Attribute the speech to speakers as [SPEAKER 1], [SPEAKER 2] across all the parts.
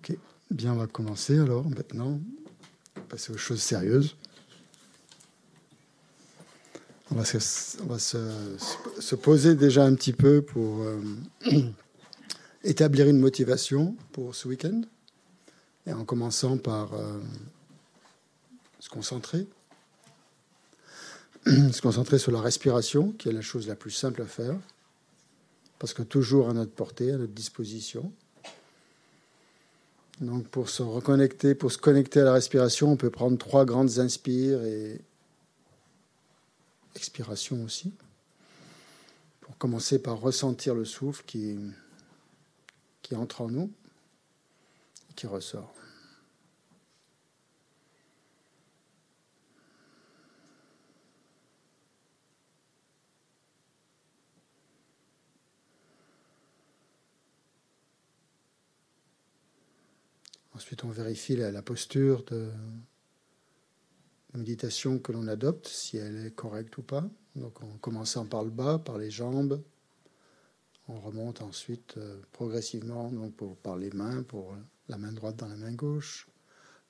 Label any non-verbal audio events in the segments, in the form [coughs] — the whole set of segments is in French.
[SPEAKER 1] Ok, bien, on va commencer alors maintenant. Passer aux choses sérieuses. On va, se, poser déjà un petit peu pour euh, [clears throat] établir une motivation pour ce week-end. Et en commençant par euh, se concentrer. [clears throat] Se concentrer sur la respiration, qui est la chose la plus simple à faire, parce que toujours à notre portée, à notre disposition. Donc pour se reconnecter, pour se connecter à la respiration, on peut prendre trois grandes inspires et expiration aussi. Pour commencer par ressentir le souffle qui, qui entre en nous et qui ressort. Ensuite, on vérifie la, posture de, méditation que l'on adopte, si elle est correcte ou pas. Donc, en commençant par le bas, par les jambes, on remonte ensuite euh, progressivement donc par les mains, pour la main droite dans la main gauche,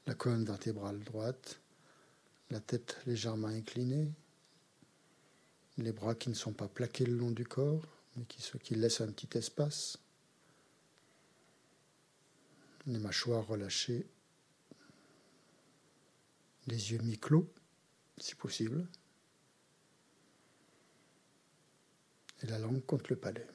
[SPEAKER 1] la colonne vertébrale droite, la tête légèrement inclinée, les bras qui ne sont pas plaqués le long du corps, mais qui laissent un petit espace les mâchoires relâchées, les yeux mi-clos, si possible, et la langue contre le palais.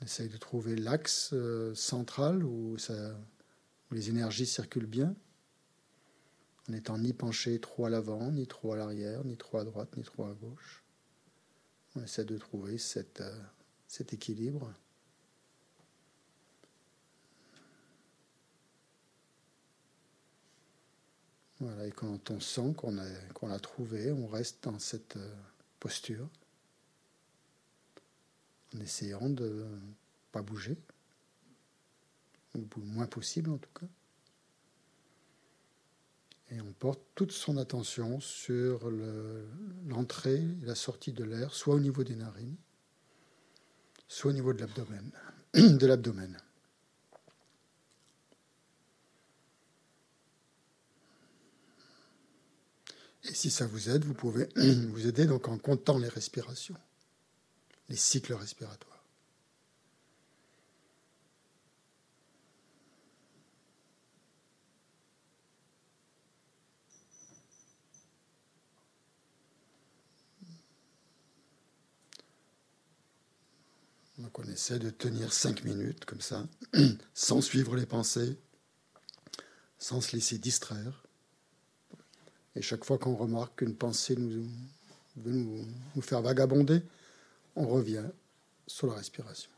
[SPEAKER 1] On essaye de trouver l'axe euh, central où, les énergies circulent bien, en n'étant ni penché trop à l'avant, ni trop à l'arrière, ni trop à droite, ni trop à gauche. On essaie de trouver cette euh, cet équilibre. Voilà, et quand on sent qu'on qu'on l'a trouvé, on reste dans cette euh, posture, en essayant de pas bouger, ou le moins possible en tout cas. Et on porte toute son attention sur l'entrée et la sortie de l'air, soit au niveau des narines, soit au niveau [clears throat] de l'abdomen. Et si ça vous aide, vous pouvez [clears throat] vous aider donc en comptant les respirations, les cycles respiratoires. Donc on essaie de tenir cinq minutes comme ça, [clears throat] sans suivre les pensées, sans se laisser distraire. Et chaque fois qu'on remarque qu'une pensée nous, veut nous, nous faire vagabonder, on revient sur la respiration.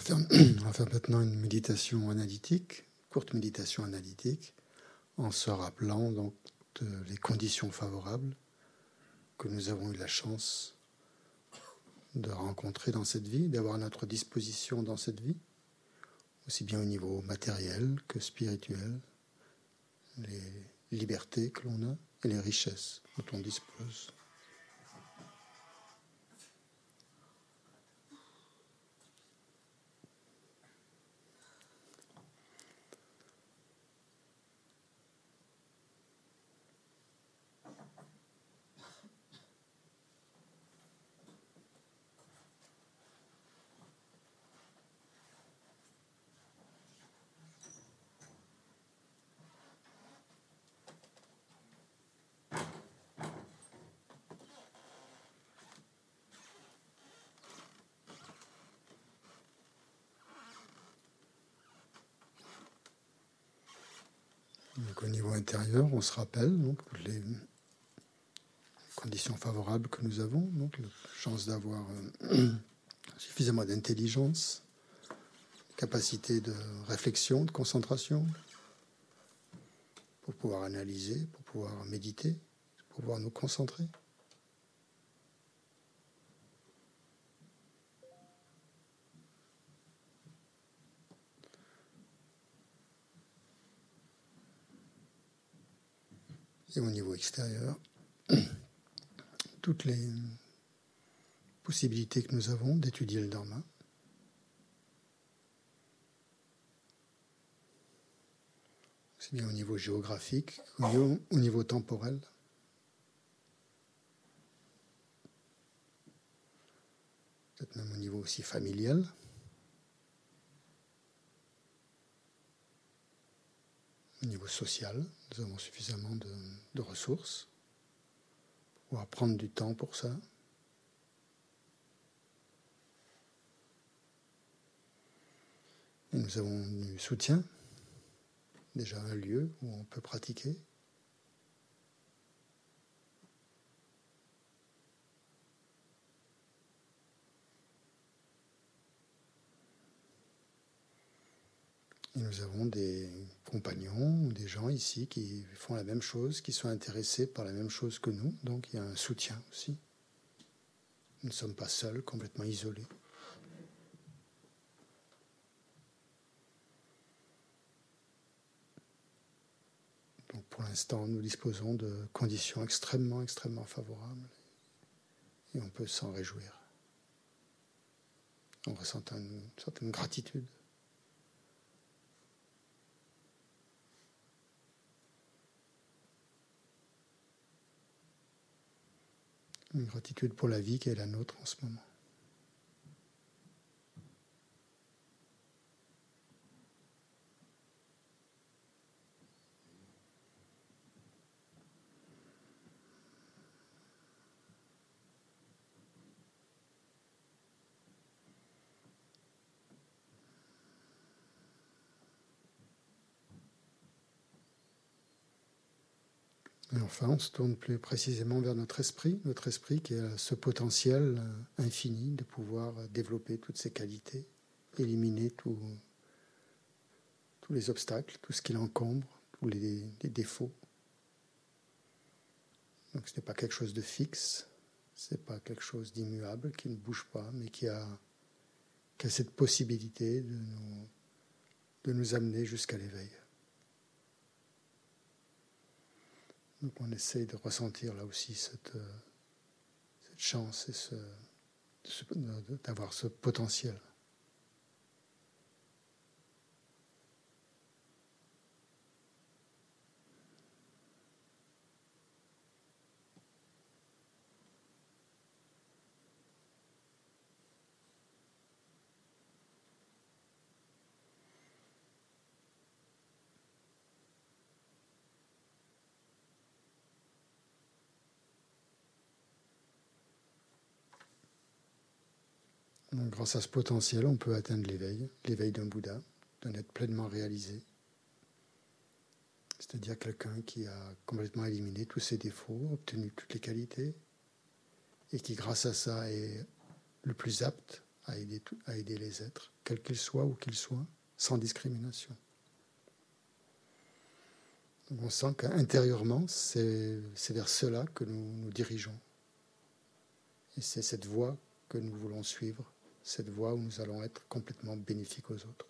[SPEAKER 1] [clears throat] on va faire maintenant une méditation analytique, courte méditation analytique, en se rappelant donc les conditions favorables que nous avons eu la chance de rencontrer dans cette vie, d'avoir à notre disposition dans cette vie, aussi bien au niveau matériel que spirituel, les libertés que l'on a et les richesses dont on dispose. au on se rappelle donc, les conditions favorables que nous avons, donc la chance d'avoir euh, [clears throat] suffisamment d'intelligence, capacité de réflexion, de concentration, pour pouvoir analyser, pour pouvoir méditer, pour pouvoir nous concentrer. Et au niveau extérieur, [clears throat] toutes les possibilités que nous avons d'étudier le Dharma. C'est bien au niveau géographique, au niveau, au niveau temporel. Peut-être même au niveau aussi familial. Au niveau social, nous avons suffisamment de, ressources pour prendre du temps pour ça. Et nous avons du soutien, déjà un lieu où on peut pratiquer. Et nous avons des compagnons, des gens ici qui font la même chose, qui sont intéressés par la même chose que nous. Donc il y a un soutien aussi. Nous ne sommes pas seuls, complètement isolés. Donc pour l'instant, nous disposons de conditions extrêmement, extrêmement favorables. Et on peut s'en réjouir. On ressent une certaine gratitude. Une gratitude pour la vie qui est la nôtre en ce moment. Et enfin, on se tourne plus précisément vers notre esprit, notre esprit qui a ce potentiel euh, infini de pouvoir développer toutes ses qualités, éliminer tous les obstacles, tout ce qui l'encombre, tous les, défauts. Donc ce n'est pas quelque chose de fixe, ce n'est pas quelque chose d'immuable qui ne bouge pas, mais qui a, cette possibilité de nous amener jusqu'à l'éveil. Donc on essaye de ressentir là aussi cette, euh, chance et d'avoir ce potentiel. Grâce à ce potentiel, on peut atteindre l'éveil, l'éveil d'un Bouddha, d'un être pleinement réalisé. C'est-à-dire quelqu'un qui a complètement éliminé tous ses défauts, obtenu toutes les qualités, et qui, grâce à ça, est le plus apte à aider, les êtres, quel qu'il soit, où qu'il soit, sans discrimination. On sent qu'intérieurement, c'est vers cela que nous nous dirigeons. Et c'est cette voie que nous voulons suivre, cette voie où nous allons être complètement bénéfiques aux autres.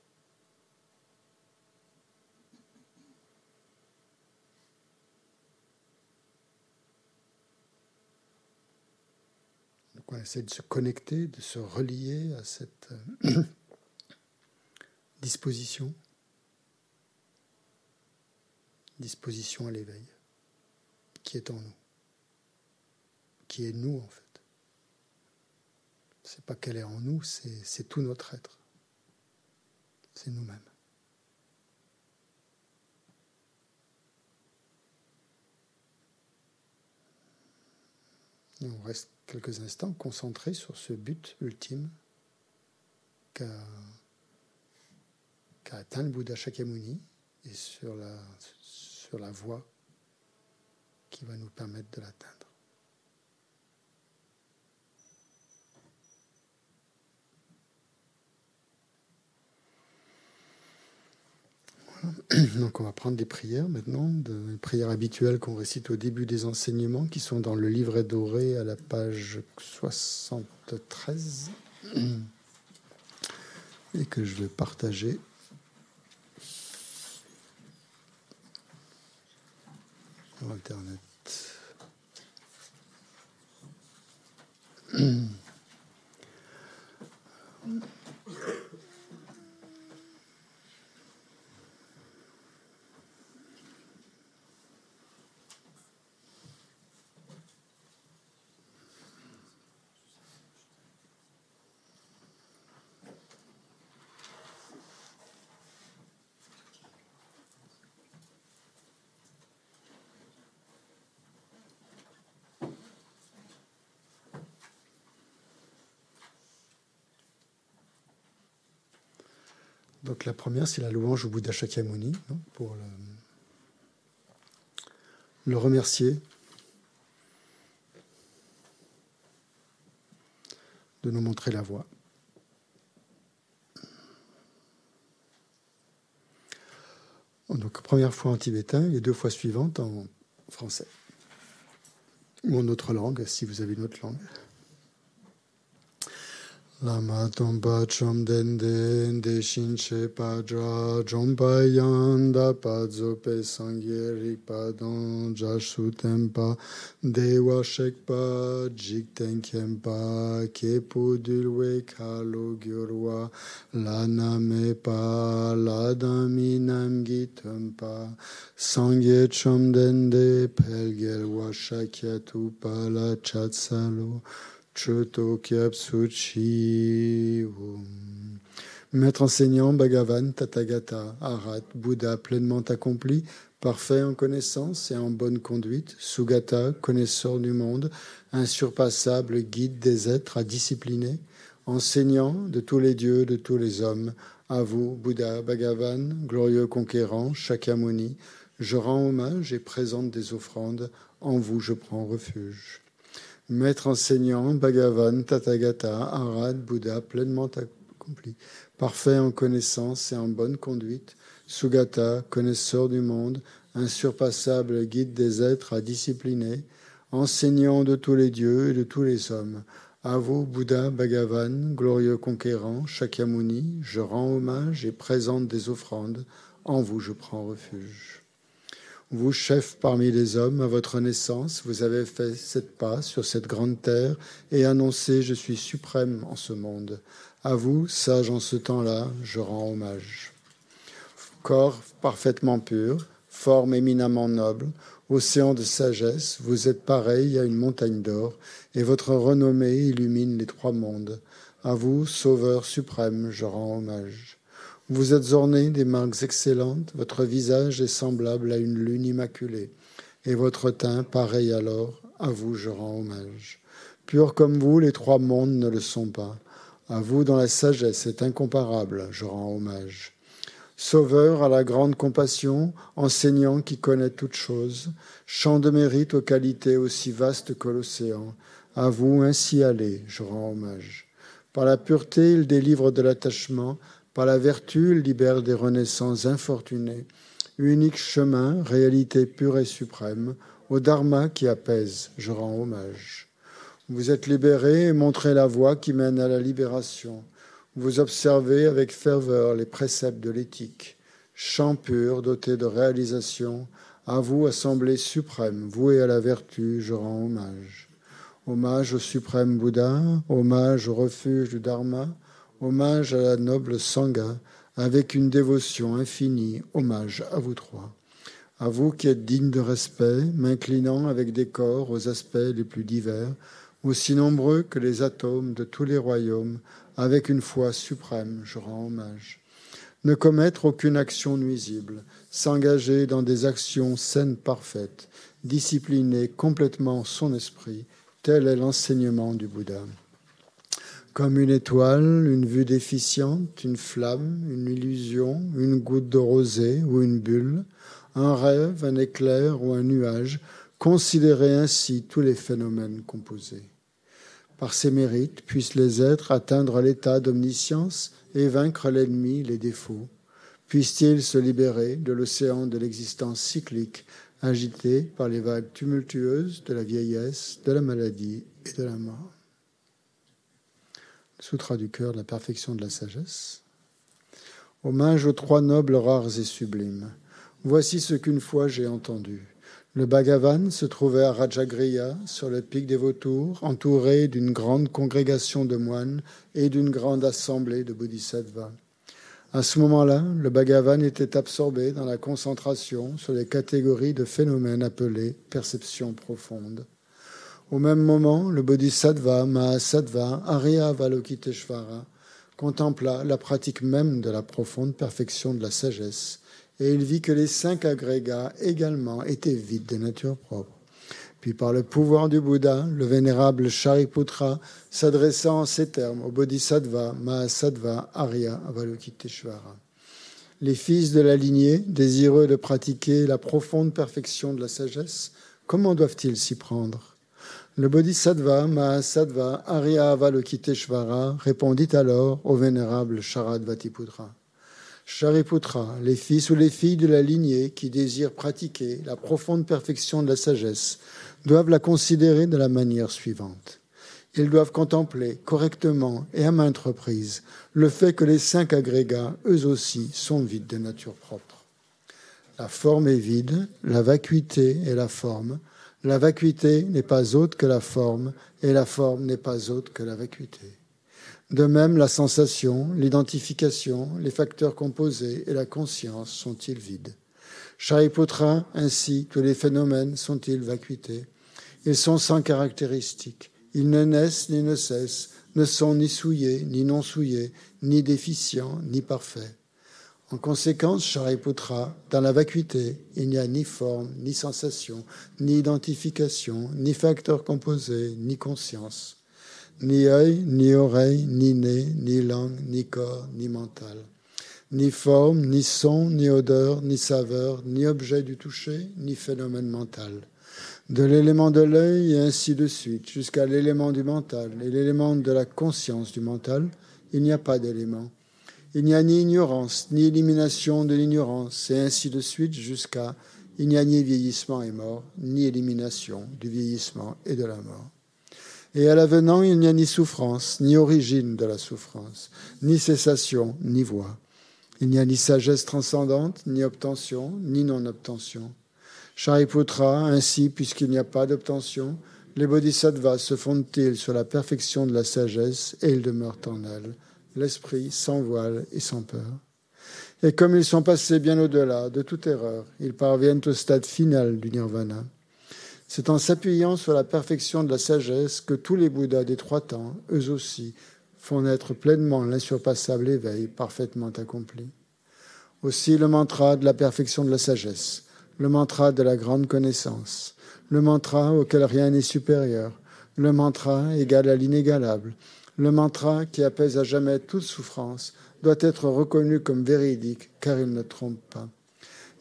[SPEAKER 1] Donc on essaie de se connecter, de se relier à cette euh, [coughs] disposition disposition à l'éveil, qui est en nous, qui est nous en fait. C'est pas qu'elle est en nous, c'est tout notre être. C'est nous-mêmes. On reste quelques instants concentrés sur ce but ultime qu'a atteint le Bouddha Shakyamuni et sur la, sur la voie qui va nous permettre de l'atteindre. [clears throat] Donc on va prendre des prières maintenant, des prières habituelles qu'on récite au début des enseignements, qui sont dans le livret doré à la page 73, [clears throat] et que je vais partager Internet. [clears throat] Donc la première, c'est la louange au Bouddha Shakyamuni, hein, pour le, remercier de nous montrer la voie. Donc première fois en tibétain et deux fois suivantes en français. Ou en autre langue, si vous avez une autre langue. Lama tomba chom den den de shin che pa dra jom pa yan da pa zo pe sangye rik pa don ja pa de wa shek pa jik ten ke pu dul we la na me pa la da mi nam gi tem pa sangye chom den de pel gel wa shakya tu la chat salo Maître enseignant, Bhagavan, Tathagata, Arat, Bouddha pleinement accompli, parfait en connaissance et en bonne conduite, Sugata, connaisseur du monde, insurpassable guide des êtres à discipliner, enseignant de tous les dieux, de tous les hommes, à vous, Bouddha, Bhagavan, glorieux conquérant, Shakyamuni, je rends hommage et présente des offrandes, en vous je prends refuge. Maître enseignant, Bhagavan, Tathagata, Arad, Bouddha, pleinement accompli, parfait en connaissance et en bonne conduite, Sugata, connaisseur du monde, insurpassable guide des êtres à discipliner, enseignant de tous les dieux et de tous les hommes. À vous, Bouddha, Bhagavan, glorieux conquérant, Shakyamuni, je rends hommage et présente des offrandes. En vous, je prends refuge. Vous, chef parmi les hommes, à votre naissance, vous avez fait sept pas sur cette grande terre et annoncé Je suis suprême en ce monde. À vous, sage en ce temps-là, je rends hommage. Corps parfaitement pur, forme éminemment noble, océan de sagesse, vous êtes pareil à une montagne d'or, et votre renommée illumine les trois mondes. À vous, Sauveur suprême, je rends hommage. Vous êtes orné des marques excellentes, votre visage est semblable à une lune immaculée, et votre teint pareil alors, à vous je rends hommage. Pur comme vous, les trois mondes ne le sont pas. À vous, dont la sagesse est incomparable, je rends hommage. Sauveur à la grande compassion, enseignant qui connaît toutes choses, chant de mérite aux qualités aussi vastes que l'océan, à vous ainsi allez, je rends hommage Par la pureté, il délivre de l'attachement. Par la vertu, libère des renaissances infortunées. Unique chemin, réalité pure et suprême, au Dharma qui apaise, je rends hommage. Vous êtes libérés et montrez la voie qui mène à la libération. Vous observez avec ferveur les préceptes de l'éthique. Chant pur, doté de réalisation, à vous, Assemblée suprême, vouée à la vertu, je rends hommage. Hommage au suprême Bouddha, hommage au refuge du Dharma, hommage à la noble Sangha, avec une dévotion infinie, hommage à vous trois. À vous qui êtes dignes de respect, m'inclinant avec décor aux aspects les plus divers, aussi nombreux que les atomes de tous les royaumes, avec une foi suprême, je rends hommage. Ne commettre aucune action nuisible, s'engager dans des actions saines parfaites, discipliner complètement son esprit, tel est l'enseignement du Bouddha. Comme une étoile, une vue déficiente, une flamme, une illusion, une goutte de rosée ou une bulle, un rêve, un éclair ou un nuage, considérez ainsi tous les phénomènes composés. Par ses mérites, puissent les êtres atteindre l'état d'omniscience et vaincre l'ennemi, les défauts. Puissent-ils se libérer de l'océan de l'existence cyclique, agité par les vagues tumultueuses de la vieillesse, de la maladie et de la mort. Sutra du cœur la perfection de la sagesse. Hommage aux trois nobles rares et sublimes. Voici ce qu'une fois j'ai entendu. Le Bhagavan se trouvait à Rajagriya, sur le pic des vautours, entouré d'une grande congrégation de moines et d'une grande assemblée de bodhisattvas. À ce moment-là, le Bhagavan était absorbé dans la concentration sur les catégories de phénomènes appelés perception profonde. Au même moment, le Bodhisattva Mahasattva Arya Avalokiteshvara contempla la pratique même de la profonde perfection de la sagesse et il vit que les cinq agrégats également étaient vides de nature propre. Puis par le pouvoir du Bouddha, le vénérable Shariputra s'adressa en ces termes au Bodhisattva Mahasattva Arya Avalokiteshvara. Les fils de la lignée, désireux de pratiquer la profonde perfection de la sagesse, comment doivent-ils s'y prendre? Le Bodhisattva Mahasattva Arya Avalokiteshvara répondit alors au vénérable Sharadvatiputra. Shariputra, les fils ou les filles de la lignée qui désirent pratiquer la profonde perfection de la sagesse doivent la considérer de la manière suivante. Ils doivent contempler correctement et à maintes reprises le fait que les cinq agrégats, eux aussi, sont vides de nature propre. La forme est vide, la vacuité est la forme, la vacuité n'est pas autre que la forme, et la forme n'est pas autre que la vacuité. De même, la sensation, l'identification, les facteurs composés et la conscience sont-ils vides Shariputra, ainsi, tous les phénomènes sont-ils vacuités Ils sont sans caractéristiques. Ils ne naissent ni ne cessent, ne sont ni souillés, ni non souillés, ni déficients, ni parfaits. En conséquence, Shariputra, dans la vacuité, il n'y a ni forme, ni sensation, ni identification, ni facteurs composés, ni conscience. Ni œil, ni oreille, ni nez, ni langue, ni corps, ni mental ni forme, ni son, ni odeur, ni saveur, ni objet du toucher, ni phénomène mental. De l'élément de l'œil et ainsi de suite, jusqu'à l'élément du mental et l'élément de la conscience du mental, il n'y a pas d'élément. Il n'y a ni ignorance, ni élimination de l'ignorance, et ainsi de suite jusqu'à il n'y a ni vieillissement et mort, ni élimination du vieillissement et de la mort. Et à l'avenant, il n'y a ni souffrance, ni origine de la souffrance, ni cessation, ni voix. Il n'y a ni sagesse transcendante, ni obtention, ni non-obtention. Shariputra, ainsi, puisqu'il n'y a pas d'obtention, les bodhisattvas se fondent-ils sur la perfection de la sagesse et ils demeurent en elle, l'esprit sans voile et sans peur. Et comme ils sont passés bien au-delà de toute erreur, ils parviennent au stade final du nirvana. C'est en s'appuyant sur la perfection de la sagesse que tous les Bouddhas des trois temps, eux aussi, font naître pleinement l'insurpassable éveil parfaitement accompli. Aussi le mantra de la perfection de la sagesse, le mantra de la grande connaissance, le mantra auquel rien n'est supérieur, le mantra égal à l'inégalable, le mantra qui apaise à jamais toute souffrance, doit être reconnu comme véridique car il ne trompe pas.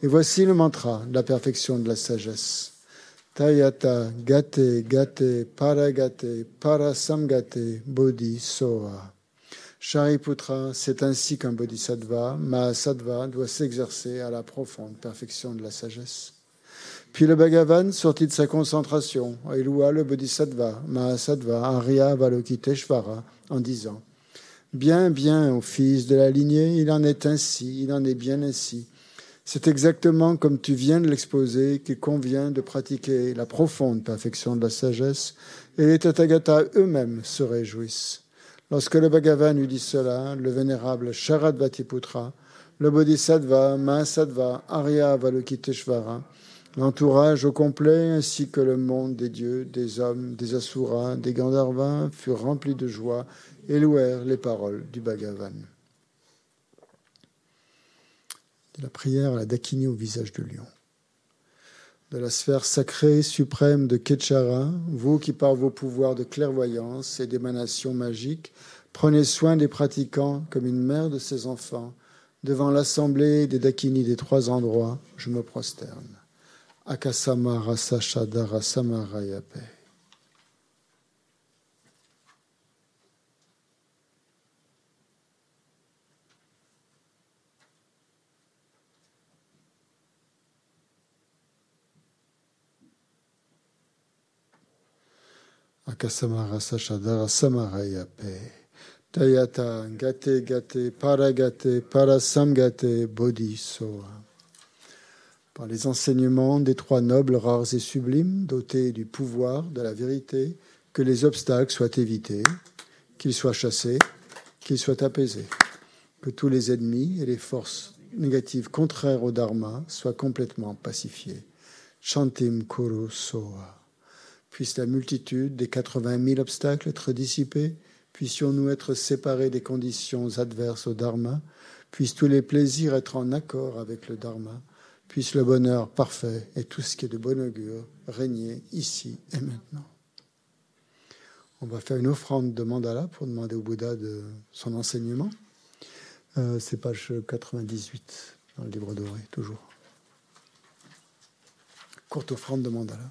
[SPEAKER 1] Et voici le mantra de la perfection de la sagesse. Tayata Gate Gate Paragate Parasamgate Bodhi Soa. Shariputra, c'est ainsi qu'un bodhisattva, Mahasattva, doit s'exercer à la profonde perfection de la sagesse. Puis le Bhagavan sortit de sa concentration et loua le Bodhisattva, Mahasattva, Arya Valokiteshvara, en disant Bien, bien, ô fils de la lignée, il en est ainsi, il en est bien ainsi. C'est exactement comme tu viens de l'exposer qu'il convient de pratiquer la profonde perfection de la sagesse, et les Tathagata eux-mêmes se réjouissent. Lorsque le Bhagavan eut dit cela, le vénérable Sharadvatiputra, le Bodhisattva, Mahasattva, Arya Valokiteshvara, l'entourage au complet ainsi que le monde des dieux, des hommes, des asuras, des gandharvas furent remplis de joie et louèrent les paroles du Bhagavan. la prière à la Dakini au visage de lion. De la sphère sacrée suprême de Ketchara, vous qui par vos pouvoirs de clairvoyance et d'émanation magique prenez soin des pratiquants comme une mère de ses enfants, devant l'assemblée des Dakini des trois endroits, je me prosterne. Akasama Rasa Shadara Samarayape. Akasamara Sashadara Samarayape. Tayata Gate Gate Paragate Parasamgate Bodhisoa. Par les enseignements des trois nobles rares et sublimes, dotés du pouvoir de la vérité, que les obstacles soient évités, qu'ils soient chassés, qu'ils soient apaisés, que tous les ennemis et les forces négatives contraires au Dharma soient complètement pacifiés. Chantim Kuru Soa. Puisse la multitude des 80 000 obstacles être dissipés, puissions-nous être séparés des conditions adverses au Dharma, puissent tous les plaisirs être en accord avec le Dharma, puisse le bonheur parfait et tout ce qui est de bon augure régner ici et maintenant. On va faire une offrande de mandala pour demander au Bouddha de son enseignement. Euh, c'est page 98 dans le livre doré, toujours. Courte offrande de mandala.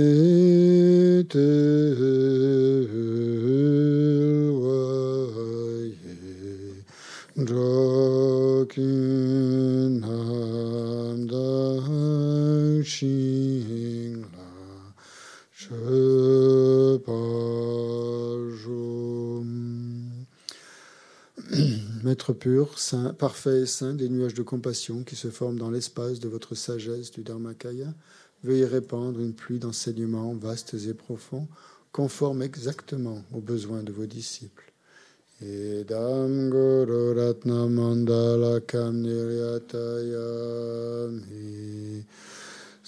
[SPEAKER 1] Maître pur, saint, parfait et saint, des nuages de compassion qui se forment dans l'espace de votre sagesse du Dharmakaya, veuillez répandre une pluie d'enseignements vastes et profonds, conformes exactement aux besoins de vos disciples.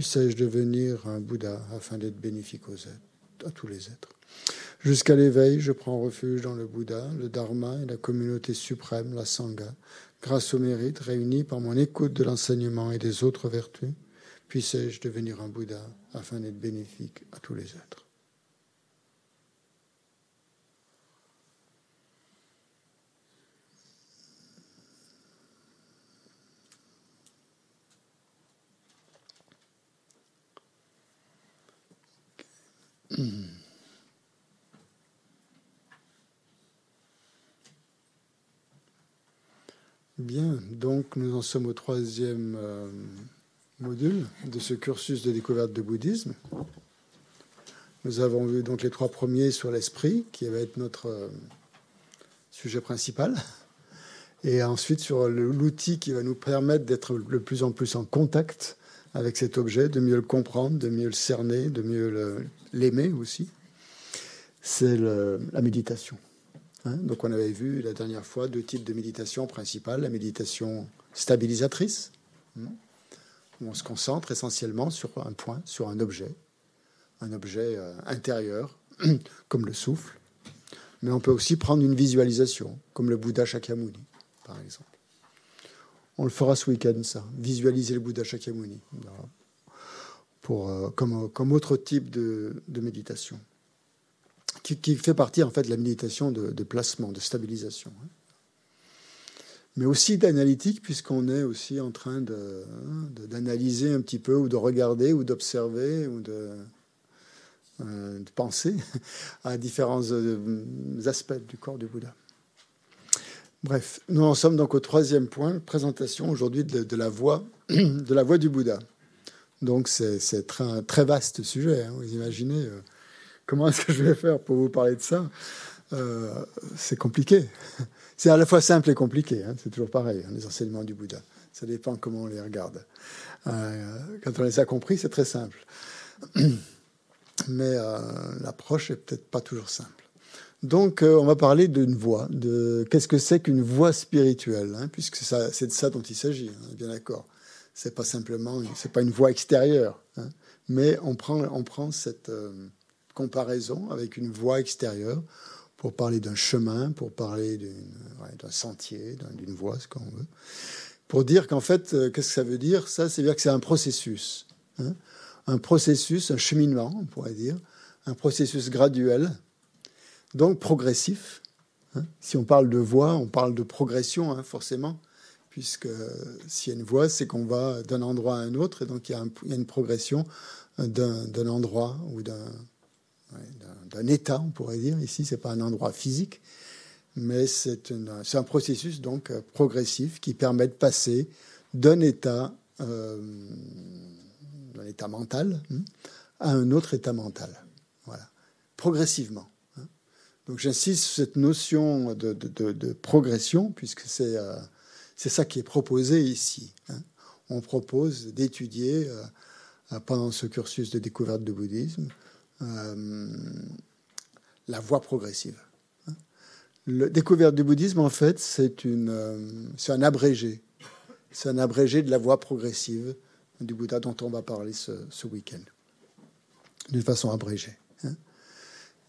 [SPEAKER 1] puissais-je devenir un Bouddha afin d'être bénéfique aux êtres, à tous les êtres. Jusqu'à l'éveil, je prends refuge dans le Bouddha, le Dharma et la communauté suprême, la Sangha. Grâce au mérite réuni par mon écoute de l'enseignement et des autres vertus, puissais-je devenir un Bouddha afin d'être bénéfique à tous les êtres. Bien, donc nous en sommes au troisième euh, module de ce cursus de découverte de bouddhisme. Nous avons vu donc les trois premiers sur l'esprit, qui va être notre euh, sujet principal. Et ensuite sur l'outil qui va nous permettre d'être de plus en plus en contact avec cet objet, de mieux le comprendre, de mieux le cerner, de mieux l'aimer aussi. C'est la méditation. Hein. donc on avait vu la dernière fois deux types de méditation principales. La méditation stabilisatrice, hein, où on se concentre essentiellement sur un point, sur un objet, un objet euh, intérieur, [clears throat] comme le souffle. Mais on peut aussi prendre une visualisation, comme le Bouddha Shakyamuni, par exemple. On le fera ce week-end, ça, visualiser le Bouddha Shakyamuni, euh, comme, comme, autre type de, méditation, qui, fait partie en fait de la méditation de, placement, de stabilisation. Hein. Mais aussi d'analytique, puisqu'on est aussi en train d'analyser un petit peu, ou de regarder, ou d'observer, ou de, euh, de penser [laughs] à différents euh, aspects du corps du Bouddha. Bref, nous en sommes donc au troisième point, présentation aujourd'hui de, la voix, [clears throat] de la voix du Bouddha. Donc c'est un très vaste sujet. Hein. vous imaginez euh, comment est-ce que je vais faire pour vous parler de ça C'est compliqué. C'est à la fois simple et compliqué. Hein. c'est toujours pareil, hein, les enseignements du Bouddha. Ça dépend comment on les regarde. quand on les a compris, c'est très simple [clears throat] mais euh, l'approche est peut-être pas toujours simple. Donc, euh, on va parler d'une voix, de qu'est-ce que c'est qu'une voix spirituelle, hein, puisque c'est de ça dont il s'agit, hein, bien d'accord. C'est pas simplement, c'est pas une voix extérieure, hein, mais on prend, on prend cette euh, comparaison avec une voix extérieure pour parler d'un chemin, pour parler d'un sentier, d'une voie, ce qu'on veut, pour dire qu'en fait, qu'est-ce que ça veut dire Ça, c'est dire que c'est un processus. Hein un processus, un cheminement, on pourrait dire, un processus graduel, donc progressif. Hein. Si on parle de voie, on parle de progression, hein, forcément, puisque s'il y a une voie, c'est qu'on va d'un endroit à un autre, et donc il y a, une progression d'un endroit ou d'un état, on pourrait dire. Ici, c'est pas un endroit physique, mais c'est un processus donc progressif qui permet de passer d'un état euh, d'un état mental hein, à un autre état mental. Voilà, progressivement. Hein. Donc j'insiste sur cette notion de, progression, puisque c'est euh, ça qui est proposé ici. Hein. On propose d'étudier euh, pendant ce cursus de découverte du bouddhisme euh, la voie progressive. Le découverte du bouddhisme, en fait, c'est un abrégé. C'est un abrégé de la voie progressive du Bouddha dont on va parler ce, week-end, d'une façon abrégée. Hein.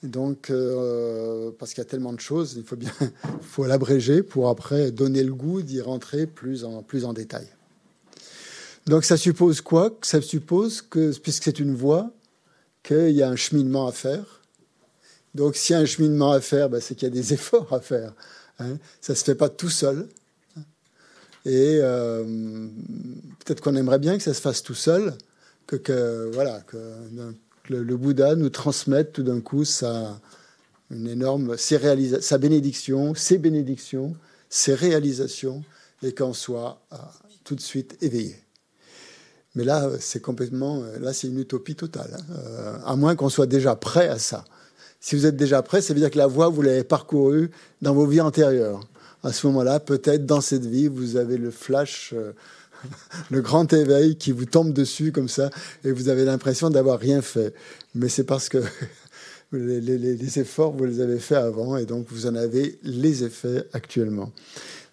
[SPEAKER 1] Donc, euh, parce qu'il y a tellement de choses, il faut bien, [laughs] faut l'abréger pour après donner le goût d'y rentrer plus en, plus en détail. Donc, ça suppose quoi? Ça suppose que, puisque c'est une voie, qu'il y a un cheminement à faire. Donc, s'il y a un cheminement à faire, ben, c'est qu'il y a des [laughs] efforts à faire. Hein. Ça ne se fait pas tout seul. Et euh, peut-être qu'on aimerait bien que ça se fasse tout seul, que, voilà, que, le, Bouddha nous transmette tout d'un coup sa, une énorme, sa bénédiction, ses bénédictions, ses réalisations, et qu'on soit euh, tout de suite éveillé. Mais là, c'est complètement, là, c'est une utopie totale, hein. euh, à moins qu'on soit déjà prêt à ça. Si vous êtes déjà prêt, ça veut dire que la voie, vous l'avez parcourue dans vos vies antérieures à ce moment-là, peut-être dans cette vie, vous avez le flash, euh, le grand éveil qui vous tombe dessus comme ça, et vous avez l'impression d'avoir rien fait. Mais c'est parce que [laughs] les, efforts, vous les avez faits avant, et donc vous en avez les effets actuellement.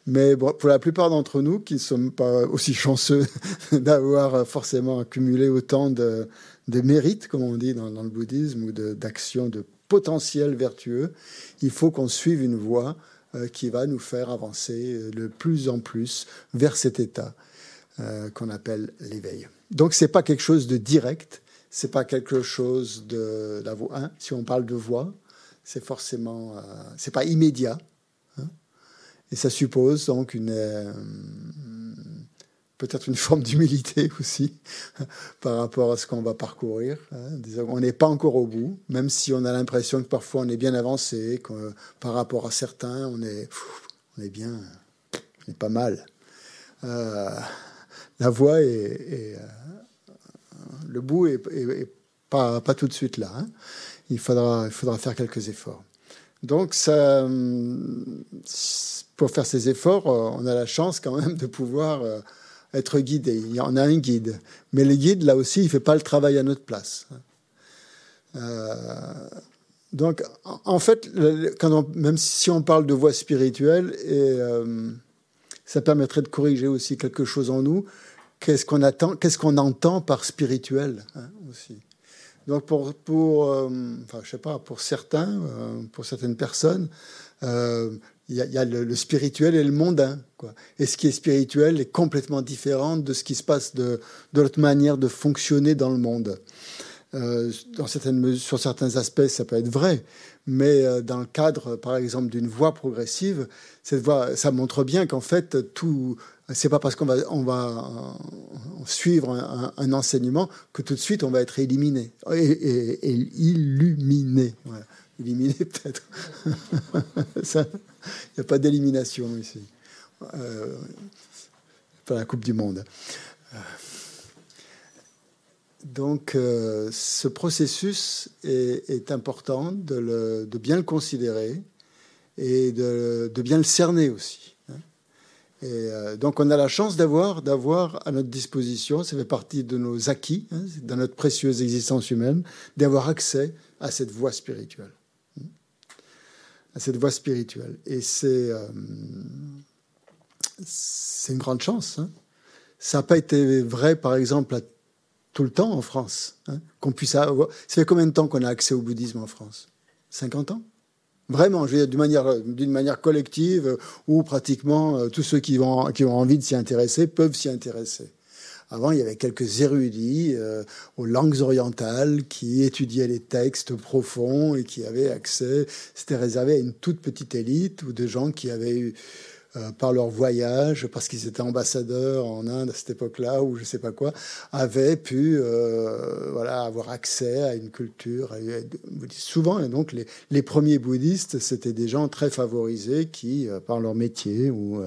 [SPEAKER 1] Mais pour la plupart d'entre nous, qui ne sommes pas aussi chanceux [laughs] d'avoir forcément accumulé autant de, mérites, comme on dit dans, le bouddhisme, ou d'actions de, de potentiel vertueux, il faut qu'on suive une voie euh, qui va nous faire avancer de plus en plus vers cet état euh, qu'on appelle l'éveil. Donc c'est pas quelque chose de direct, c'est pas quelque chose de la voix. Hein, si on parle de voix, c'est forcément, euh, c'est pas immédiat, hein, et ça suppose donc une peut-être une forme d'humilité [laughs] aussi par rapport à ce qu'on va parcourir. Hein. On n'est pas encore au bout, même si on a l'impression que parfois on est bien avancé, que par rapport à certains, on est, on est bien, on est pas mal. Euh, la voie est, euh, le bout est, pas, tout de suite là. Hein. Il, faudra, il faudra faire quelques efforts. Donc, ça, hum, pour faire ces efforts, euh, on a la chance quand même de pouvoir euh, être guidé. Il y en a un guide. Mais le guide, là aussi, il ne fait pas le travail à notre place. Euh, donc, en fait, quand même si on parle de voie spirituelle, ça permettrait de corriger aussi quelque chose en nous. Qu'est-ce qu'on attend, qu'est-ce qu'on entend par spirituel hein, aussi donc pour, pour euh, enfin, je sais pas, pour certains, euh, pour certaines personnes, euh, il y, a, le, spirituel et le mondain. Et ce qui est spirituel est complètement différent de ce qui se passe de, de notre manière de fonctionner dans le monde. dans certaines sur certains aspects, ça peut être vrai, mais dans le cadre, par exemple, d'une voie progressive, cette voie, ça montre bien qu'en fait, tout, c'est pas parce qu'on va, on va suivre un, enseignement que tout de suite on va être éliminé et, illuminé. Éliminé [laughs] peut-être. Il n'y a pas d'élimination ici. Euh, pas la Coupe du Monde. Donc, euh, ce processus est, important de, bien le considérer et de, bien le cerner aussi. Et euh, donc on a la chance d'avoir, à notre disposition, ça fait partie de nos acquis hein, dans notre précieuse existence humaine, d'avoir accès à cette voie spirituelle, hein, à cette voie spirituelle. Et c'est euh, c'est une grande chance. Hein. Ça n'a pas été vrai, par exemple, tout le temps en France, qu'on puisse avoir. Ça fait combien de temps qu'on a accès au bouddhisme en France? 50 ans? Vraiment, je veux dire, d'une manière, d'une manière collective, euh, où pratiquement euh, tous ceux qui ont, qui ont envie de s'y intéresser peuvent s'y intéresser. Avant, il y avait quelques érudits euh, aux langues orientales qui étudiaient les textes profonds et qui avaient accès. C'était réservé à une toute petite élite ou de gens qui avaient eu euh, par leur voyage, parce qu'ils étaient ambassadeurs en Inde à cette époque-là, ou je ne sais pas quoi, avaient pu euh, voilà, avoir accès à une culture. Souvent, et donc, les, les premiers bouddhistes, c'était des gens très favorisés qui, euh, par leur métier ou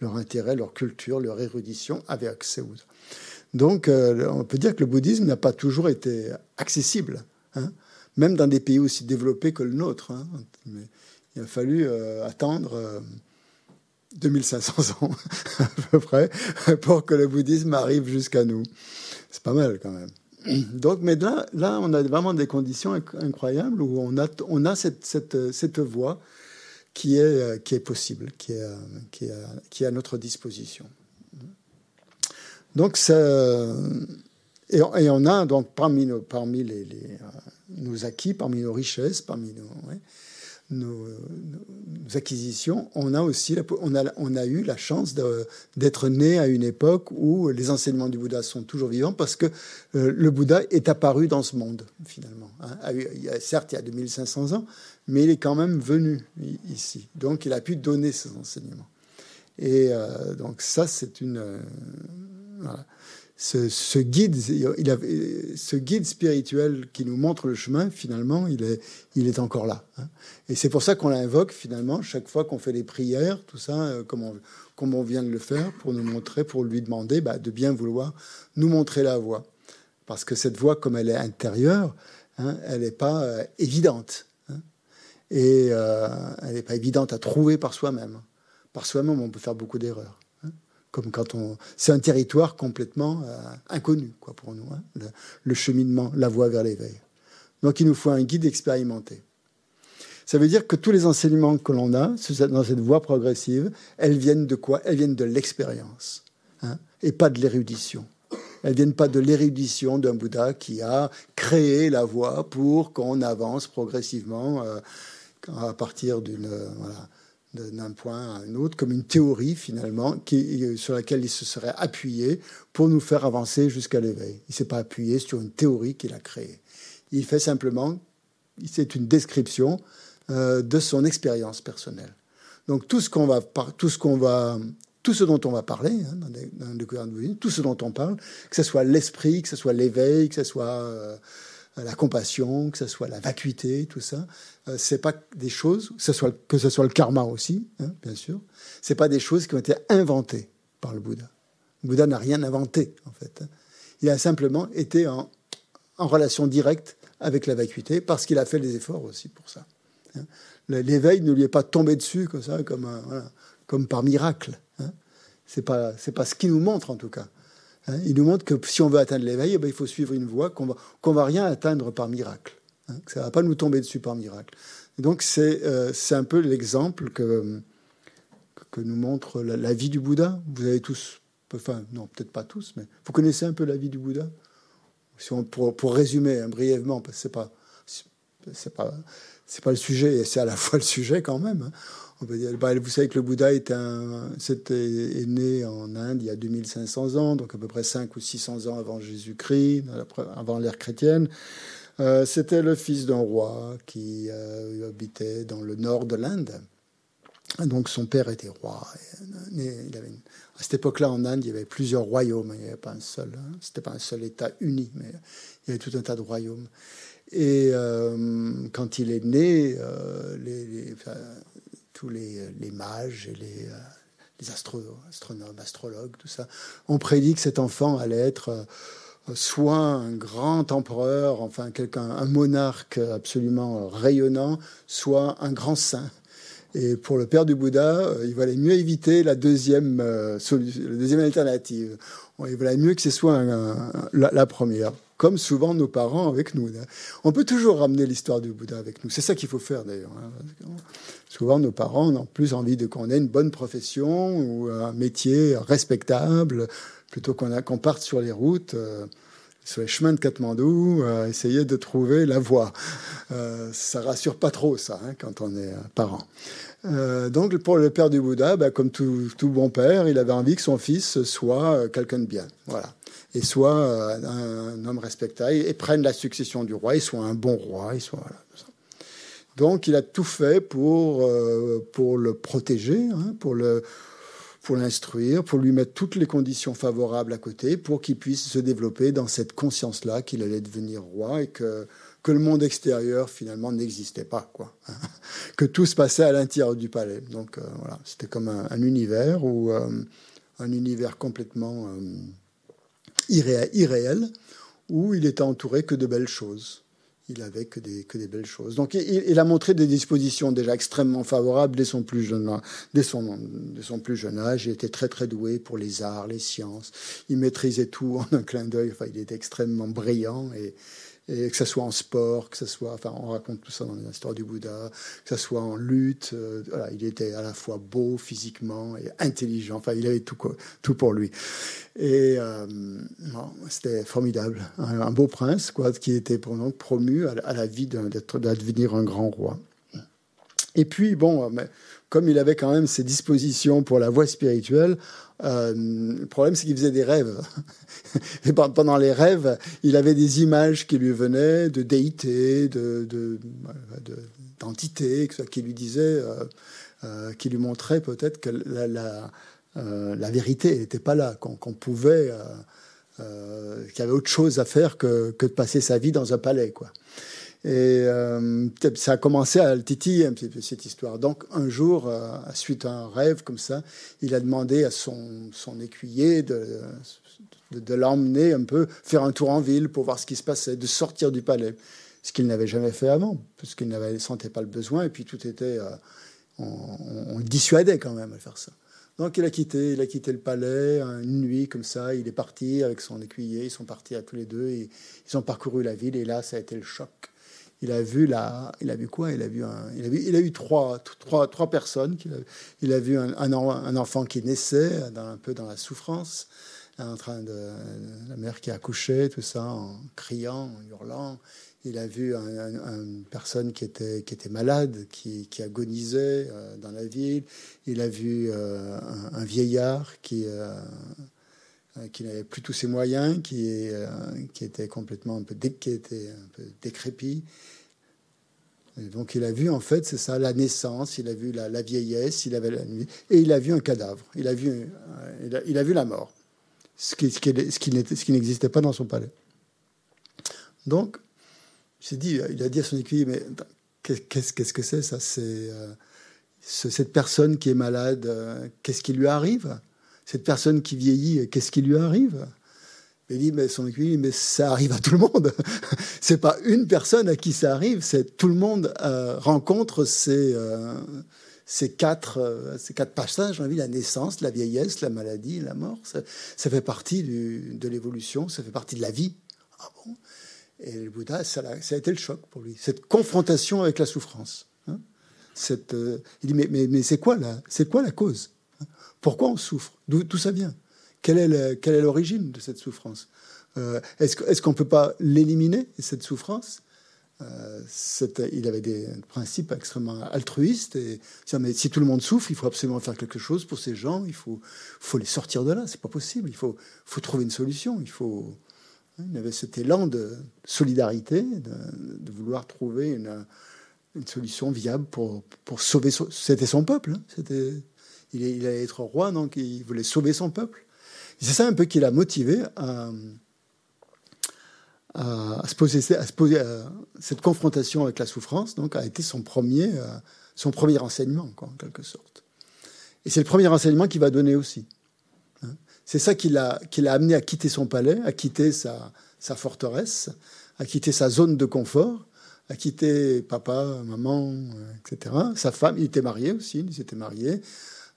[SPEAKER 1] leur intérêt, leur culture, leur érudition, avaient accès aux. Donc, on peut dire que le bouddhisme n'a pas toujours été accessible, hein, même dans des pays aussi développés que le nôtre. Hein. Mais il a fallu attendre 2500 ans [laughs] à peu près pour que le bouddhisme arrive jusqu'à nous. C'est pas mal quand même. Donc, mais là, là, on a vraiment des conditions incroyables où on a, on a cette, cette, cette voie qui est, qui est possible, qui est, qui, est, qui est à notre disposition. Donc, et, et, on a donc parmi nos, parmi les, les, nos acquis, parmi nos richesses, parmi nos, nos, acquisitions, on a aussi on a, on a eu la chance d'être né à une époque où les enseignements du Bouddha sont toujours vivants parce que euh, le Bouddha est apparu dans ce monde finalement. Hein. Il y a, certes, il y a 2500 ans, mais il est quand même venu ici. Donc il a pu donner ses enseignements. Et euh, donc ça, c'est une... Euh, ce, guide, spirituel qui nous montre le chemin, finalement, il est, encore là. Hein. Et c'est pour ça qu'on l'invoque, finalement, chaque fois qu'on fait des prières, tout ça, euh, comme on, comme on vient de le faire, pour nous montrer, pour lui demander bah, de bien vouloir nous montrer la voie. Parce que cette voie, comme elle est intérieure, hein, elle n'est pas euh, évidente. Hein. Et euh, elle n'est pas évidente à trouver par soi-même. Par soi-même, on peut faire beaucoup d'erreurs comme quand on, c'est un territoire complètement euh, inconnu, quoi, pour nous, hein, le, cheminement, la voie vers l'éveil. Donc, il nous faut un guide expérimenté. Ça veut dire que tous les enseignements que l'on a dans cette voie progressive, elles viennent de quoi? Elles viennent de l'expérience, hein, et pas de l'érudition. Elles viennent pas de l'érudition d'un Bouddha qui a créé la voie pour qu'on avance progressivement euh, à partir d'une euh, d'un point à un autre, comme une théorie finalement qui, sur laquelle il se serait appuyé pour nous faire avancer jusqu'à l'éveil. Il ne s'est pas appuyé sur une théorie qu'il a créée. Il fait simplement, c'est une description euh, de son expérience personnelle. Donc tout ce qu'on va, tout ce qu'on va, tout ce dont on va parler hein, dans, gouvernement, tout ce dont on parle, que ce soit l'esprit, que ce soit l'éveil, que ce soit euh, la compassion, que ce soit la vacuité, tout ça, euh, c'est pas des choses, que ce soit, le karma aussi, hein, bien sûr, c'est pas des choses qui ont été inventées par le Bouddha. Le Bouddha n'a rien inventé, en fait. Hein. Il a simplement été en, relation directe avec la vacuité parce qu'il a fait des efforts aussi pour ça. Hein. L'éveil ne lui est pas tombé dessus comme ça, comme, par miracle. Hein. C'est pas pas ce qu'il nous montre en tout cas. Hein. Il nous montre que si on veut atteindre l'éveil, eh ben, il faut suivre une voie qu'on va va rien atteindre par miracle. Hein. Ça va pas nous tomber dessus par miracle. donc c'est euh, un peu l'exemple que que nous montre la, vie du Bouddha. Vous avez tous, enfin non peut-être pas tous, mais vous connaissez un peu la vie du Bouddha? Pour, résumer brièvement, parce que c'est pas c'est pas le sujet, et c'est à la [laughs] fois le sujet quand même. On bah, vous savez que le Bouddha est, est, né en Inde il y a 2500 ans, donc à peu près 5 ou 600 ans avant Jésus-Christ, avant l'ère chrétienne. Euh, c'était le fils d'un roi qui euh, habitait dans le nord de l'Inde. Donc son père était roi. À cette époque-là, en Inde, il y avait plusieurs royaumes. Il n'y avait pas un seul. Hein. C'était pas un seul État uni, mais il y avait tout un tas de royaumes. Et euh, quand il est né, euh, les, tous les, mages et les, euh, astronomes, astrologues, tout ça, ont prédit que cet enfant allait être soit un grand empereur, enfin quelqu'un, un monarque absolument rayonnant, soit un grand saint. Et pour le père du Bouddha, il valait mieux éviter la deuxième, solution, la deuxième alternative. Il valait mieux que ce soit la, première comme souvent nos parents avec nous. On peut toujours ramener l'histoire du Bouddha avec nous. C'est ça qu'il faut faire d'ailleurs. Hein. Souvent, nos parents ont plus envie de qu'on ait une bonne profession ou un métier respectable, plutôt qu'on parte sur les routes. Euh, sur les chemins de Katmandou, euh, essayer de trouver la voie. Euh, ça rassure pas trop ça hein, quand on est parent. donc pour le père du Bouddha, bah, comme tout, tout, bon père, il avait envie que son fils soit quelqu'un de bien. Voilà et soit euh, un, homme respectable et prenne la succession du roi, et soit un bon roi, et soit Donc il a tout fait pour, euh, pour le protéger, hein, pour le pour l'instruire, pour lui mettre toutes les conditions favorables à côté, pour qu'il puisse se développer dans cette conscience-là qu'il allait devenir roi et que, que le monde extérieur finalement n'existait pas, quoi. [laughs] que tout se passait à l'intérieur du palais. Donc euh, voilà, c'était comme un, univers ou un univers complètement irréel, où il était entouré que de belles choses. Il avait que des, que des belles choses. Donc il, a montré des dispositions déjà extrêmement favorables dès son, plus jeune, dès, son, dès son plus jeune âge. Il était très très doué pour les arts, les sciences. Il maîtrisait tout en un clin d'œil. Il était extrêmement brillant et, et que ce soit en sport, que ce soit, enfin, on raconte tout ça dans l'histoire du Bouddha, que ce soit en lutte, euh, voilà, il était à la fois beau physiquement et intelligent, enfin, il avait tout, pour lui. Et euh, c'était formidable, un, beau prince, quoi, qui était donc promu à, la vie d'être, de devenir un grand roi. Et puis, bon, mais comme il avait quand même ses dispositions pour la voie spirituelle, euh, le problème, c'est qu'il faisait des rêves. [laughs] Et pendant les rêves, il avait des images qui lui venaient de déités, de, d'entités, qui lui disaient, euh, euh, qui lui montraient peut-être que la, la, vérité n'était pas là, qu'on, pouvait, qu'il y avait autre chose à faire que, que, de passer sa vie dans un palais, quoi. Et euh, ça a commencé à le titiller un petit peu cette histoire. Donc un jour, euh, suite à un rêve comme ça, il a demandé à son, son écuyer de, de, l'emmener un peu faire un tour en ville pour voir ce qui se passait, de sortir du palais, ce qu'il n'avait jamais fait avant, puisqu'il n'avait sentait pas le besoin et puis tout était, euh, on, le dissuadait quand même à faire ça. Donc il a quitté, il a quitté le palais une nuit comme ça. Il est parti avec son écuyer. Ils sont partis à tous les deux et ils ont parcouru la ville. Et là, ça a été le choc il a vu la, il a vu quoi? Il a vu un, il a vu, il a eu trois, trois, trois personnes. Il a, il a vu un, enfant qui naissait, un peu dans la souffrance, en train de la mère qui accouchait, tout ça, en criant, en hurlant. Il a vu une personne qui était, qui était malade, qui, qui agonisait euh, dans la ville. Il a vu euh, un, vieillard qui, euh, qui n'avait plus tous ses moyens, qui, qui était complètement un peu, qui était un peu décrépit. Donc il a vu en fait, c'est ça, la naissance, il a vu la, vieillesse, il avait la nuit, et il a vu un cadavre, il a vu, euh, il a, vu la mort, ce qui, ce qui, n'existait pas dans son palais. Donc, s'est dit, il a dit à son écuyer, mais qu'est-ce, que c'est ça C'est euh, cette personne qui est malade, euh, qu'est-ce qui lui arrive? Cette personne qui vieillit, qu'est-ce qui lui arrive? Il dit, mais son mais ça arrive à tout le monde. [laughs] c'est pas une personne à qui ça arrive, c'est tout le monde euh, rencontre ces, euh, ces, quatre, euh, ces quatre passages dans la naissance, la vieillesse, la maladie, la mort. Ça, fait partie de l'évolution, ça fait partie de la vie. Ah Et le Bouddha, ça, a, été le choc pour lui, cette confrontation avec la souffrance. Hein. il dit, mais, mais, mais c'est quoi, la, quoi la cause? Pourquoi on souffre D'où ça vient quelle est l'origine de cette souffrance euh, Est-ce qu'on ne peut pas l'éliminer, cette souffrance euh, il avait des principes extrêmement altruistes. Et, mais si tout le monde souffre, il faut absolument faire quelque chose pour ces gens. Il faut, les sortir de là. C'est pas possible. Il faut, trouver une solution. Il faut. Hein, il avait cet élan de solidarité, de, vouloir trouver une, solution viable pour, pour sauver. C'était son peuple. Hein. C'était. Il, allait être roi, donc il voulait sauver son peuple. C'est ça un peu qui l'a motivé à, se poser, à se poser cette confrontation avec la souffrance, donc a été son premier, euh, son premier enseignement, en quelque sorte. Et c'est le premier enseignement qu'il va donner aussi. Hein. C'est ça qui l'a, amené à quitter son palais, à quitter sa, sa forteresse, à quitter sa zone de confort, à quitter papa, maman, euh, etc. Sa femme, il était marié aussi, il s'était marié.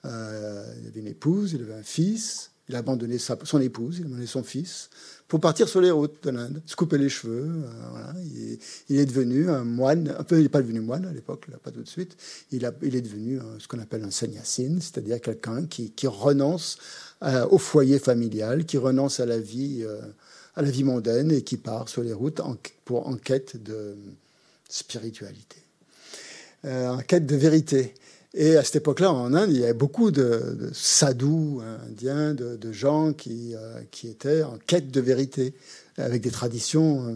[SPEAKER 1] Euh, il avait une épouse, il avait un fils. Il a abandonné son épouse, il a abandonné son fils pour partir sur les routes de l'Inde, se couper les cheveux. Euh, il, est, devenu un moine, un peu, il n'est pas devenu moine à l'époque, pas tout de suite. Il, est devenu ce qu'on appelle un sannyasin, c'est-à-dire quelqu'un qui, renonce euh, au foyer familial, qui renonce à la vie, euh, à la vie mondaine et qui part sur les routes en, pour en quête de spiritualité, en quête de vérité. Et à cette époque-là, en Inde, il y avait beaucoup de, sadhus indiens, de, gens qui, euh, qui, étaient en quête de vérité, avec des traditions euh,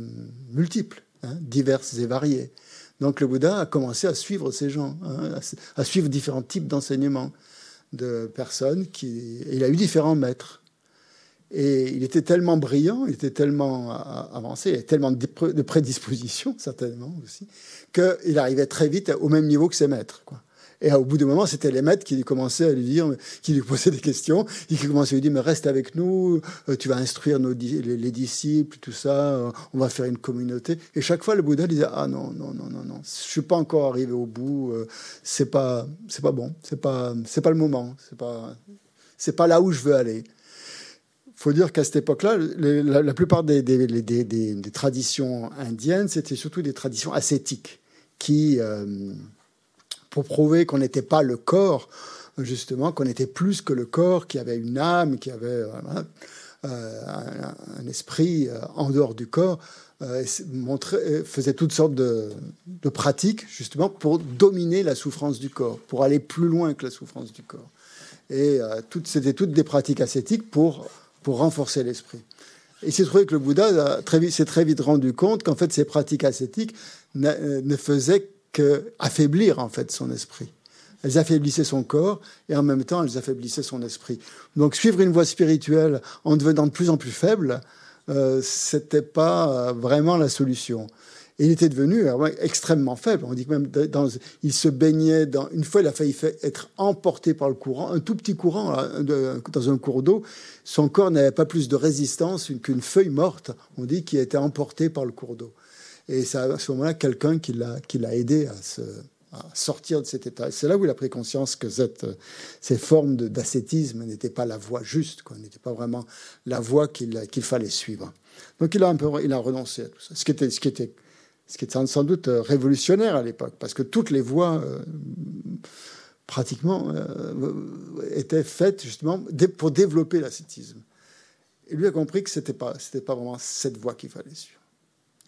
[SPEAKER 1] multiples, hein, diverses et variées. Donc le Bouddha a commencé à suivre ces gens, hein, à, suivre différents types d'enseignements de personnes. Il a eu différents maîtres. Et il était tellement brillant, il était tellement avancé, il avait tellement de prédispositions, [laughs] certainement aussi, qu'il arrivait très vite au même niveau que ses maîtres. Et au bout d'un moment, c'était les maîtres qui commençaient à lui dire, qui lui posaient des questions, qui commençaient à lui dire, mais reste avec nous, euh, tu vas instruire les, disciples, tout ça, euh, on va faire une communauté. Et chaque fois, le Bouddha disait, ah non, non, non, non, non, je suis pas encore arrivé au bout, euh, c'est pas, c'est pas bon, c'est pas, c'est pas le moment, c'est pas, c'est pas là où je veux aller faut dire qu'à cette époque-là, la, plupart des, traditions indiennes, c'était surtout des traditions ascétiques qui, pour prouver qu'on n'était pas le corps, justement, qu'on était plus que le corps, qui avait une âme, qui avait euh, euh, un, esprit euh, en dehors du corps, faisait toutes sortes de, pratiques, justement, pour dominer la souffrance du corps, pour aller plus loin que la souffrance du corps. Et c'était toutes des pratiques ascétiques pour, pour renforcer l'esprit. Il s'est trouvé que le Bouddha s'est très vite rendu compte qu'en fait, ces pratiques ascétiques ne faisaient qu'affaiblir en fait son esprit. Elles affaiblissaient son corps et en même temps elles affaiblissaient son esprit. Donc suivre une voie spirituelle en devenant de plus en plus faible, euh, c'était pas euh, vraiment la solution. Et il était devenu euh, extrêmement faible. On dit que même dans, il se baignait dans. Une fois, il a failli être emporté par le courant, un tout petit courant dans un cours d'eau. Son corps n'avait pas plus de résistance qu'une feuille morte. On dit qu'il était emporté par le cours d'eau. Et c'est à ce moment-là quelqu'un qui l'a aidé à, se, sortir de cet état. C'est là où il a pris conscience que cette, ces formes d'ascétisme n'étaient pas la voie juste, n'étaient pas vraiment la voie qu'il fallait suivre. Donc il a un peu il a renoncé à tout ça. Ce qui était, ce qui était, ce qui était sans doute révolutionnaire à l'époque, parce que toutes les voies euh, pratiquement euh, étaient faites justement pour développer l'ascétisme. Et lui a compris que c'était pas c'était pas vraiment cette voie qu'il fallait suivre.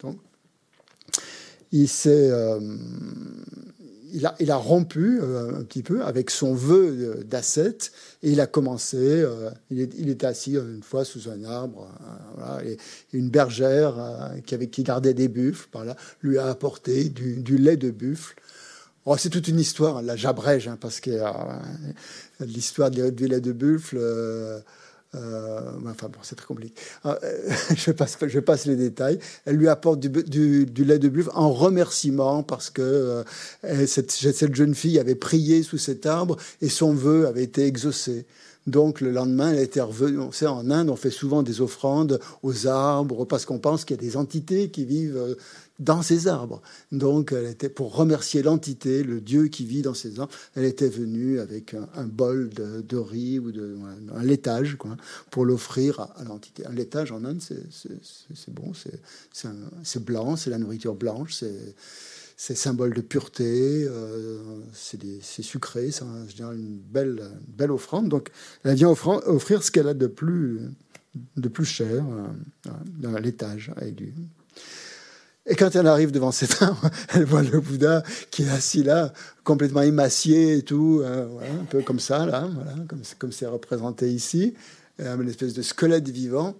[SPEAKER 1] Donc il s'est euh, il a, il a, rompu euh, un petit peu avec son vœu d'ascète et il a commencé. Euh, il, est, était assis une fois sous un arbre. et une bergère qui, avait, qui gardait des buffles par là lui a apporté du, du lait de buffle. Oh, c'est toute une histoire. Là, j'abrège hein, parce que l'histoire du lait de buffle. Euh, enfin bon, c'est très compliqué. Ah, euh, [laughs] je, passe, je passe les détails. Elle lui apporte du, du, lait de buffle en remerciement parce que euh, cette, cette, jeune fille avait prié sous cet arbre et son vœu avait été exaucé. Donc le lendemain, elle était revenue. On sait, en Inde, on fait souvent des offrandes aux arbres parce qu'on pense qu'il y a des entités qui vivent euh, dans ces arbres. Donc elle était pour remercier l'entité, le Dieu qui vit dans ces arbres. Elle était venue avec un, bol de, riz ou un laitage quoi, pour l'offrir à, l'entité. Un laitage en Inde, c'est bon, c'est blanc, c'est la nourriture blanche, c'est symbole de pureté, euh, c'est sucré, c'est une belle, offrande. Donc, elle vient offrir ce qu'elle a de plus, cher euh, l'étage. Et quand elle arrive devant cet arbre, [laughs] elle voit le Bouddha qui est assis là, complètement émacié et tout, euh, un peu comme ça, là, comme c'est représenté ici, une espèce de squelette vivant.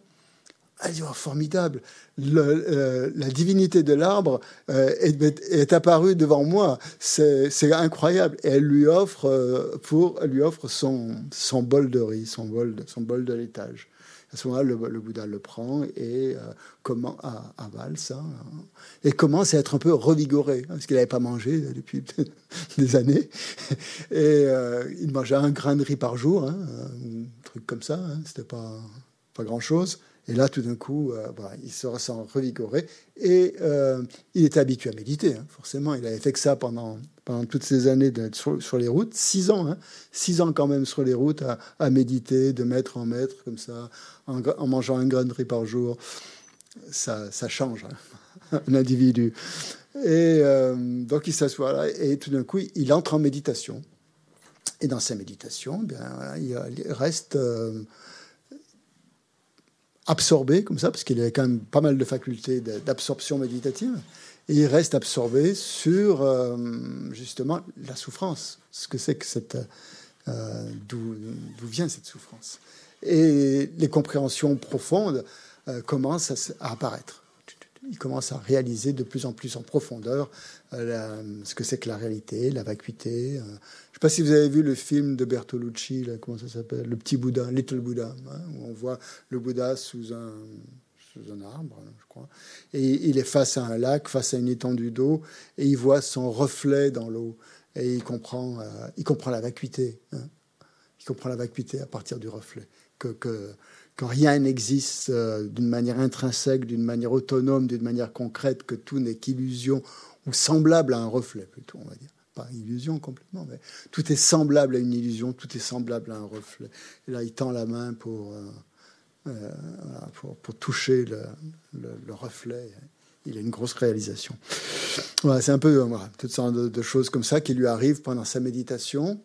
[SPEAKER 1] Elle dit, oh, formidable, euh, la divinité de l'arbre euh, est, apparue devant moi. C'est incroyable. Et elle lui offre, euh, pour, lui offre son, bol de riz, son bol, son bol de laitage. À ce moment-là, le, Bouddha le prend et comment, avale ça et commence à être un peu revigoré hein, parce qu'il n'avait pas mangé depuis [laughs] des années. Et il mangeait un grain de riz par jour, hein, un truc comme ça. Hein, C'était pas, pas grand-chose. Et là, tout d'un coup, euh, il se ressent revigoré et euh, il est habitué à méditer. Hein, forcément, il avait fait que ça pendant, pendant toutes ces années sur, sur, les routes, six ans, hein, six ans quand même sur les routes à, méditer, de mètre en mètre, comme ça, en, mangeant un grain de riz par jour. Ça, change hein, [laughs] un individu. Et euh, donc, il s'assoit là et tout d'un coup, il entre en méditation. Et dans sa méditation, bien, il reste absorbé comme ça, parce qu'il avait quand même pas mal de facultés d'absorption méditative, et il reste absorbé sur euh, justement la souffrance, ce que c'est que cette, euh, d'où vient cette souffrance. Et les compréhensions profondes euh, commencent à, apparaître. Il commence à réaliser de plus en plus en profondeur ce que c'est que la réalité, la vacuité, je ne sais pas si vous avez vu le film de Bertolucci, là, comment ça s'appelle Le petit Bouddha, Little Buddha, hein, où on voit le Bouddha sous un, sous un arbre, je crois. Et il est face à un lac, face à une étendue d'eau, et il voit son reflet dans l'eau. Et il comprend, euh, il comprend la vacuité. Hein. Il comprend la vacuité à partir du reflet. Que, rien n'existe euh, d'une manière intrinsèque, d'une manière autonome, d'une manière concrète, que tout n'est qu'illusion, ou semblable à un reflet, plutôt, on va dire pas illusion complètement, mais tout est semblable à une illusion, tout est semblable à un reflet. Et là, il tend la main pour, euh, euh, pour, pour, toucher le, le, reflet. Il a une grosse réalisation. Voilà, c'est un peu voilà, toutes sortes de, choses comme ça qui lui arrivent pendant sa méditation.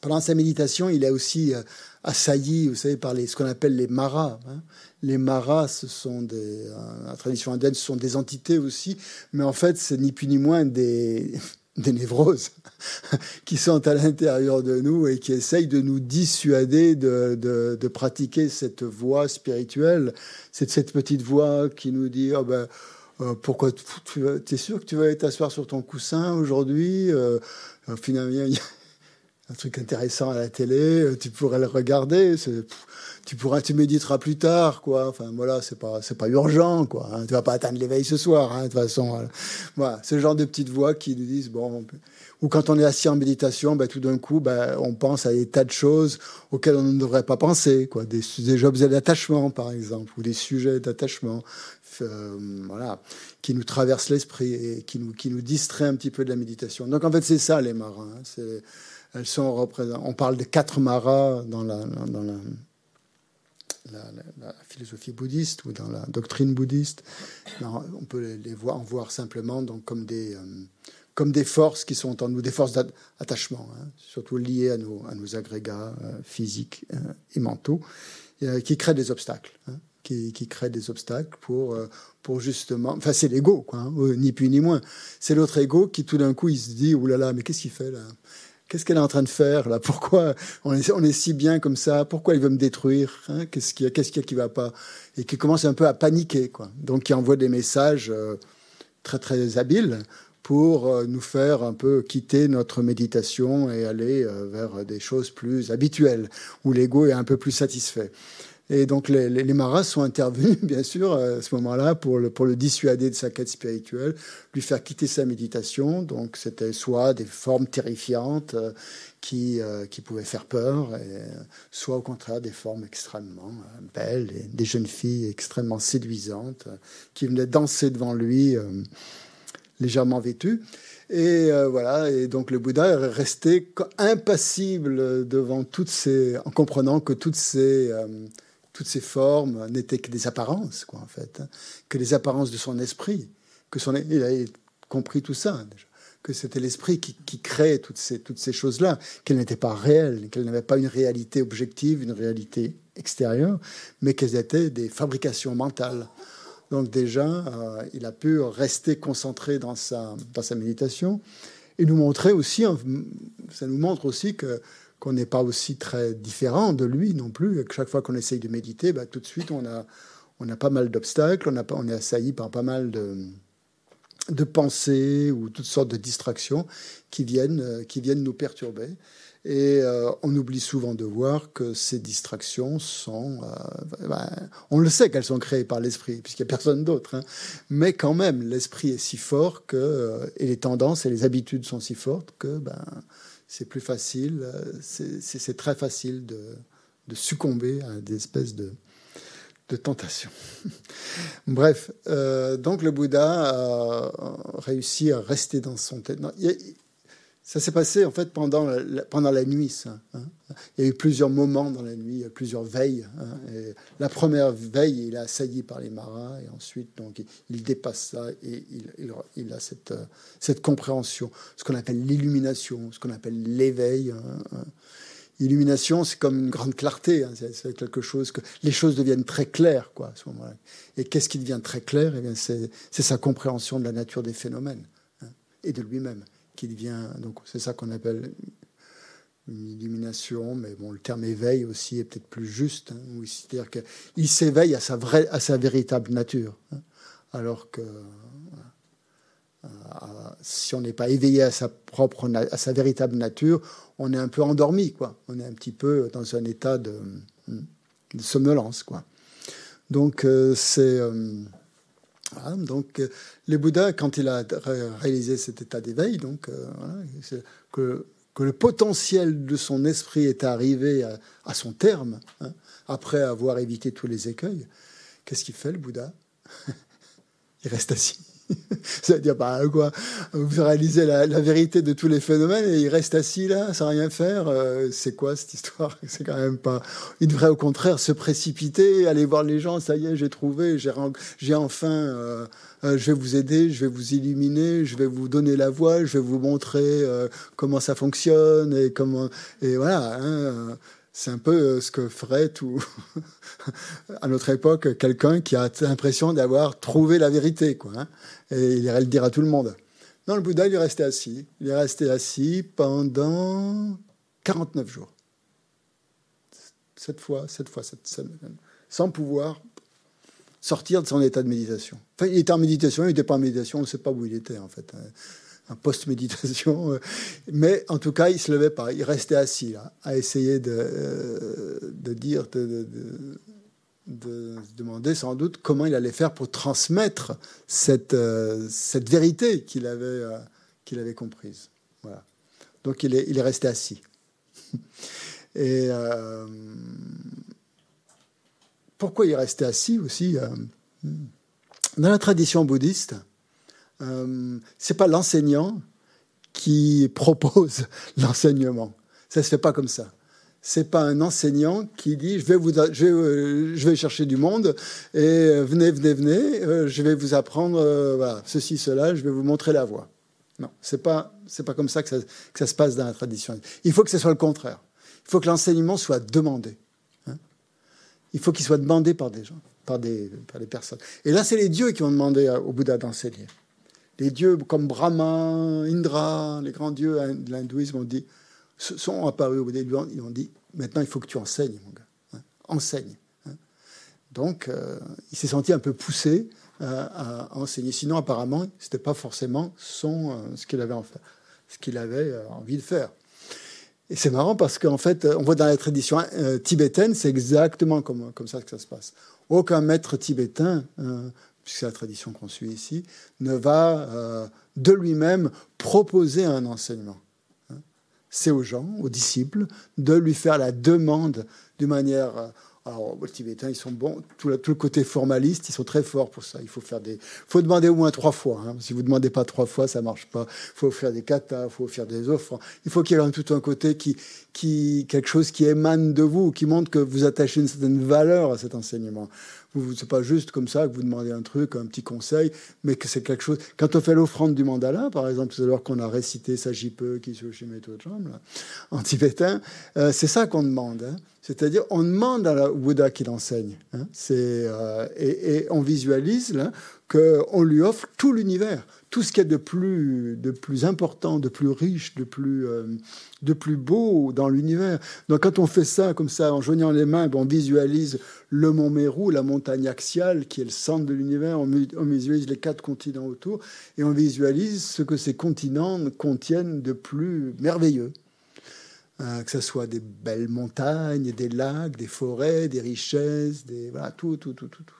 [SPEAKER 1] Pendant sa méditation, il est aussi euh, assailli, vous savez, par les, ce qu'on appelle les maras. Hein. Les maras, ce sont des, la tradition indienne, ce sont des entités aussi, mais en fait, c'est ni plus ni moins des, des névroses [laughs] qui sont à l'intérieur de nous et qui essayent de nous dissuader de, de, pratiquer cette voie spirituelle. C'est cette petite voix qui nous dit oh ben, euh, pourquoi tu es sûr que tu vas t'asseoir sur ton coussin aujourd'hui euh, Finalement, il y a [laughs] un truc intéressant à la télé, tu pourrais le regarder tu pourras, tu méditeras plus tard, quoi. Enfin, voilà, c'est pas, c'est pas urgent, quoi. Hein. Tu vas pas atteindre l'éveil ce soir, hein, de toute façon. Voilà, le genre de petites voix qui nous disent, bon, ou quand on est assis en méditation, ben, tout d'un coup, ben, on pense à des tas de choses auxquelles on ne devrait pas penser, quoi. Des, des objets d'attachement, par exemple, ou des sujets d'attachement, euh, voilà, qui nous traversent l'esprit et qui nous, qui nous distraient un petit peu de la méditation. Donc, en fait, c'est ça, les marins. Hein. C'est, elles sont représentées. On parle de quatre maras dans la, dans la la, philosophie bouddhiste ou dans la doctrine bouddhiste. on peut les voir, en voir simplement donc, comme, des, euh, comme des forces qui sont en nous, des forces d'attachement, hein, surtout liées à nos, à nos agrégats euh, physiques euh, et mentaux, qui créent des obstacles. Hein, qui, qui, créent des obstacles pour, pour justement. Enfin, c'est l'ego, quoi, hein, ni plus ni moins. C'est l'autre ego qui, tout d'un coup, il se dit là, mais qu'est-ce qu'il fait là? Qu'est-ce qu'elle est en train de faire là? Pourquoi on est, on est, si bien comme ça? Pourquoi il veut me détruire hein? Qu'est-ce qu'il y a Qu'est-ce qu'il y a qui va pas? Et qui commence un peu à paniquer, quoi. Donc qui envoie des messages euh, très très habiles pour euh, nous faire un peu quitter notre méditation et aller euh, vers des choses plus habituelles où l'ego est un peu plus satisfait. Et donc les, les, maras sont intervenus, [laughs] bien sûr, à ce moment-là, pour le, pour le dissuader de sa quête spirituelle, lui faire quitter sa méditation. Donc c'était soit des formes terrifiantes euh, qui, euh, qui pouvaient faire peur, soit au contraire des formes extrêmement euh, belles, des jeunes filles extrêmement séduisantes qui venaient danser devant lui, légèrement vêtues. Et voilà, et donc le Bouddha est resté impassible devant toutes ces, en comprenant que toutes ces toutes ces formes n'étaient que des apparences, quoi, en fait, hein. que les apparences de son esprit, que son, il a compris tout ça, déjà, que c'était l'esprit qui, qui, créait toutes ces, toutes ces choses-là, qu'elles n'étaient pas réelles, qu'elles n'avaient pas une réalité objective, une réalité extérieure, mais qu'elles étaient des fabrications mentales. Donc déjà, euh, il a pu rester concentré dans sa, dans sa méditation et nous montrer aussi, ça nous montre aussi que qu'on n'est pas aussi très différent de lui non plus. chaque fois qu'on essaye de méditer, bah, tout de suite, on a, on a pas mal d'obstacles, on, on est assailli par pas mal de, de pensées ou toutes sortes de distractions qui viennent, euh, qui viennent nous perturber. Et euh, on oublie souvent de voir que ces distractions sont, euh, bah, on le sait qu'elles sont créées par l'esprit, puisqu'il n'y a personne d'autre. Hein. Mais quand même, l'esprit est si fort que, et les tendances et les habitudes sont si fortes que ben, c'est plus facile, euh, c'est très facile de, succomber à des espèces de, tentations. [laughs] Bref, euh, donc le Bouddha a réussi à rester dans son tête. Ça s'est passé en fait pendant la, pendant la nuit. Hein. Il y a eu plusieurs moments dans la nuit, plusieurs veilles. Hein. La première veille, il est assailli par les maras, et ensuite donc il, dépasse ça et il, a cette, cette compréhension, ce qu'on appelle l'illumination, ce qu'on appelle l'éveil. Hein, Illumination, c'est comme une grande clarté. C'est quelque chose que les choses deviennent très claires, quoi, à ce moment-là. Et qu'est-ce qui devient très clair? Eh bien, c'est sa compréhension de la nature des phénomènes et de lui-même qui devient. Donc, c'est ça qu'on appelle une illumination, mais bon, le terme éveil aussi est peut-être plus juste. Hein, C'est-à-dire qu'il s'éveille à sa vraie, à sa véritable nature, hein, alors que si on n'est pas éveillé à sa propre, à sa véritable nature, on est un peu endormi, quoi. On est un petit peu dans un état de, de somnolence, quoi. Donc euh, c'est euh, donc, euh, les Bouddhas, quand il a réalisé cet état d'éveil, donc euh, que, que, le potentiel de son esprit est arrivé à, son terme, hein, après avoir évité tous les écueils, qu'est-ce qu'il fait le Bouddha? [laughs] Il reste assis. [laughs] Ça veut dire, bah, quoi Vous réalisez la, vérité de tous les phénomènes et il reste assis là, sans rien faire. Euh, c'est quoi cette histoire? [laughs] C'est quand même pas. Il devrait au contraire se précipiter, aller voir les gens. Ça y est, j'ai trouvé, j'ai enfin. Euh, euh, je vais vous aider, je vais vous illuminer, je vais vous donner la voie, je vais vous montrer comment ça fonctionne et comment et voilà. Hein, c'est un peu euh, ce que ferait tout, [laughs] à notre époque, quelqu'un qui a l'impression d'avoir trouvé la vérité, quoi. Hein. et il irait le dire à tout le monde. Non, le Bouddha, il est resté assis. Il est resté assis pendant 49 jours. Cette fois, cette fois, cette semaine. Sans pouvoir sortir de son état de méditation. Enfin, il était en méditation, il n'était pas en méditation, on ne sait pas où il était, en fait. Un post-méditation. Euh, mais en tout cas, il se levait pas. Il restait assis, à essayer de, euh, de dire, de, de, demander sans doute comment il allait faire pour transmettre cette, euh, cette vérité qu'il avait, qu'il avait comprise. Voilà. Donc il est, il est resté assis. [laughs] Et pourquoi il est resté assis aussi Dans la tradition bouddhiste, euh, c'est pas l'enseignant qui [laughs] propose l'enseignement. Ça se fait pas comme ça. C'est pas un enseignant qui dit je vais vous je vais, euh, je vais chercher du monde et euh, venez venez venez euh, je vais vous apprendre ceci cela je vais vous montrer la voie. Non, c'est pas pas comme ça que ça, que ça se passe dans la tradition. Il faut que ce soit le contraire. Il faut que l'enseignement soit demandé. Hein. Il faut qu'il soit demandé par des gens, par des, par des personnes. Et là, c'est les dieux qui ont demandé au Bouddha d'enseigner les dieux comme Brahma, Indra, les grands dieux de l'hindouisme ont dit, sont apparus au début, ils ont dit, maintenant il faut que tu enseignes, mon gars, hein, enseigne. Hein. Donc euh, il s'est senti un peu poussé euh, à enseigner. Sinon, apparemment, c'était pas forcément son, euh, ce qu'il avait, en fait, ce qu'il avait envie de faire. Et c'est marrant parce qu'en fait, on voit dans la tradition euh, tibétaine, c'est exactement comme, comme ça que ça se passe. Aucun maître tibétain, puisque c'est la tradition qu'on suit ici, ne va euh, de lui-même proposer un enseignement. Hein. C'est aux gens, aux disciples, de lui faire la demande d'une manière alors, les Tibétains, ils sont bons. Tout tout le, côté formaliste, ils sont très forts pour ça. Il faut faire des, faut demander au moins trois fois. Hein. Si vous demandez pas trois fois, ça marche pas. Il faut faire des katas, il faut faire des offres. Il faut qu'il y ait tout un côté qui, qui, quelque chose qui émane de vous, qui montre que vous attachez une certaine valeur à cet enseignement. C'est pas juste comme ça que vous demandez un truc, un petit conseil, mais que c'est quelque chose. Quand on fait l'offrande du mandala, par exemple, à l'heure qu'on a récité Sajipe, Kishoshime, là, en tibétain, euh, c'est ça qu'on demande. Hein. C'est-à-dire, on demande à la Bouddha qu'il enseigne. Hein. C'est, euh, et, et, on visualise qu'on lui offre tout l'univers, tout ce qu'il y a de plus, de plus important, de plus riche, de plus, euh, de plus beau dans l'univers. Donc quand on fait ça comme ça, en joignant les mains, on visualise le mont Mérou, la montagne axiale, qui est le centre de l'univers, on, on visualise les quatre continents autour, et on visualise ce que ces continents contiennent de plus merveilleux. Euh, que ce soit des belles montagnes, des lacs, des forêts, des richesses, des, voilà, tout, tout, tout, tout. tout.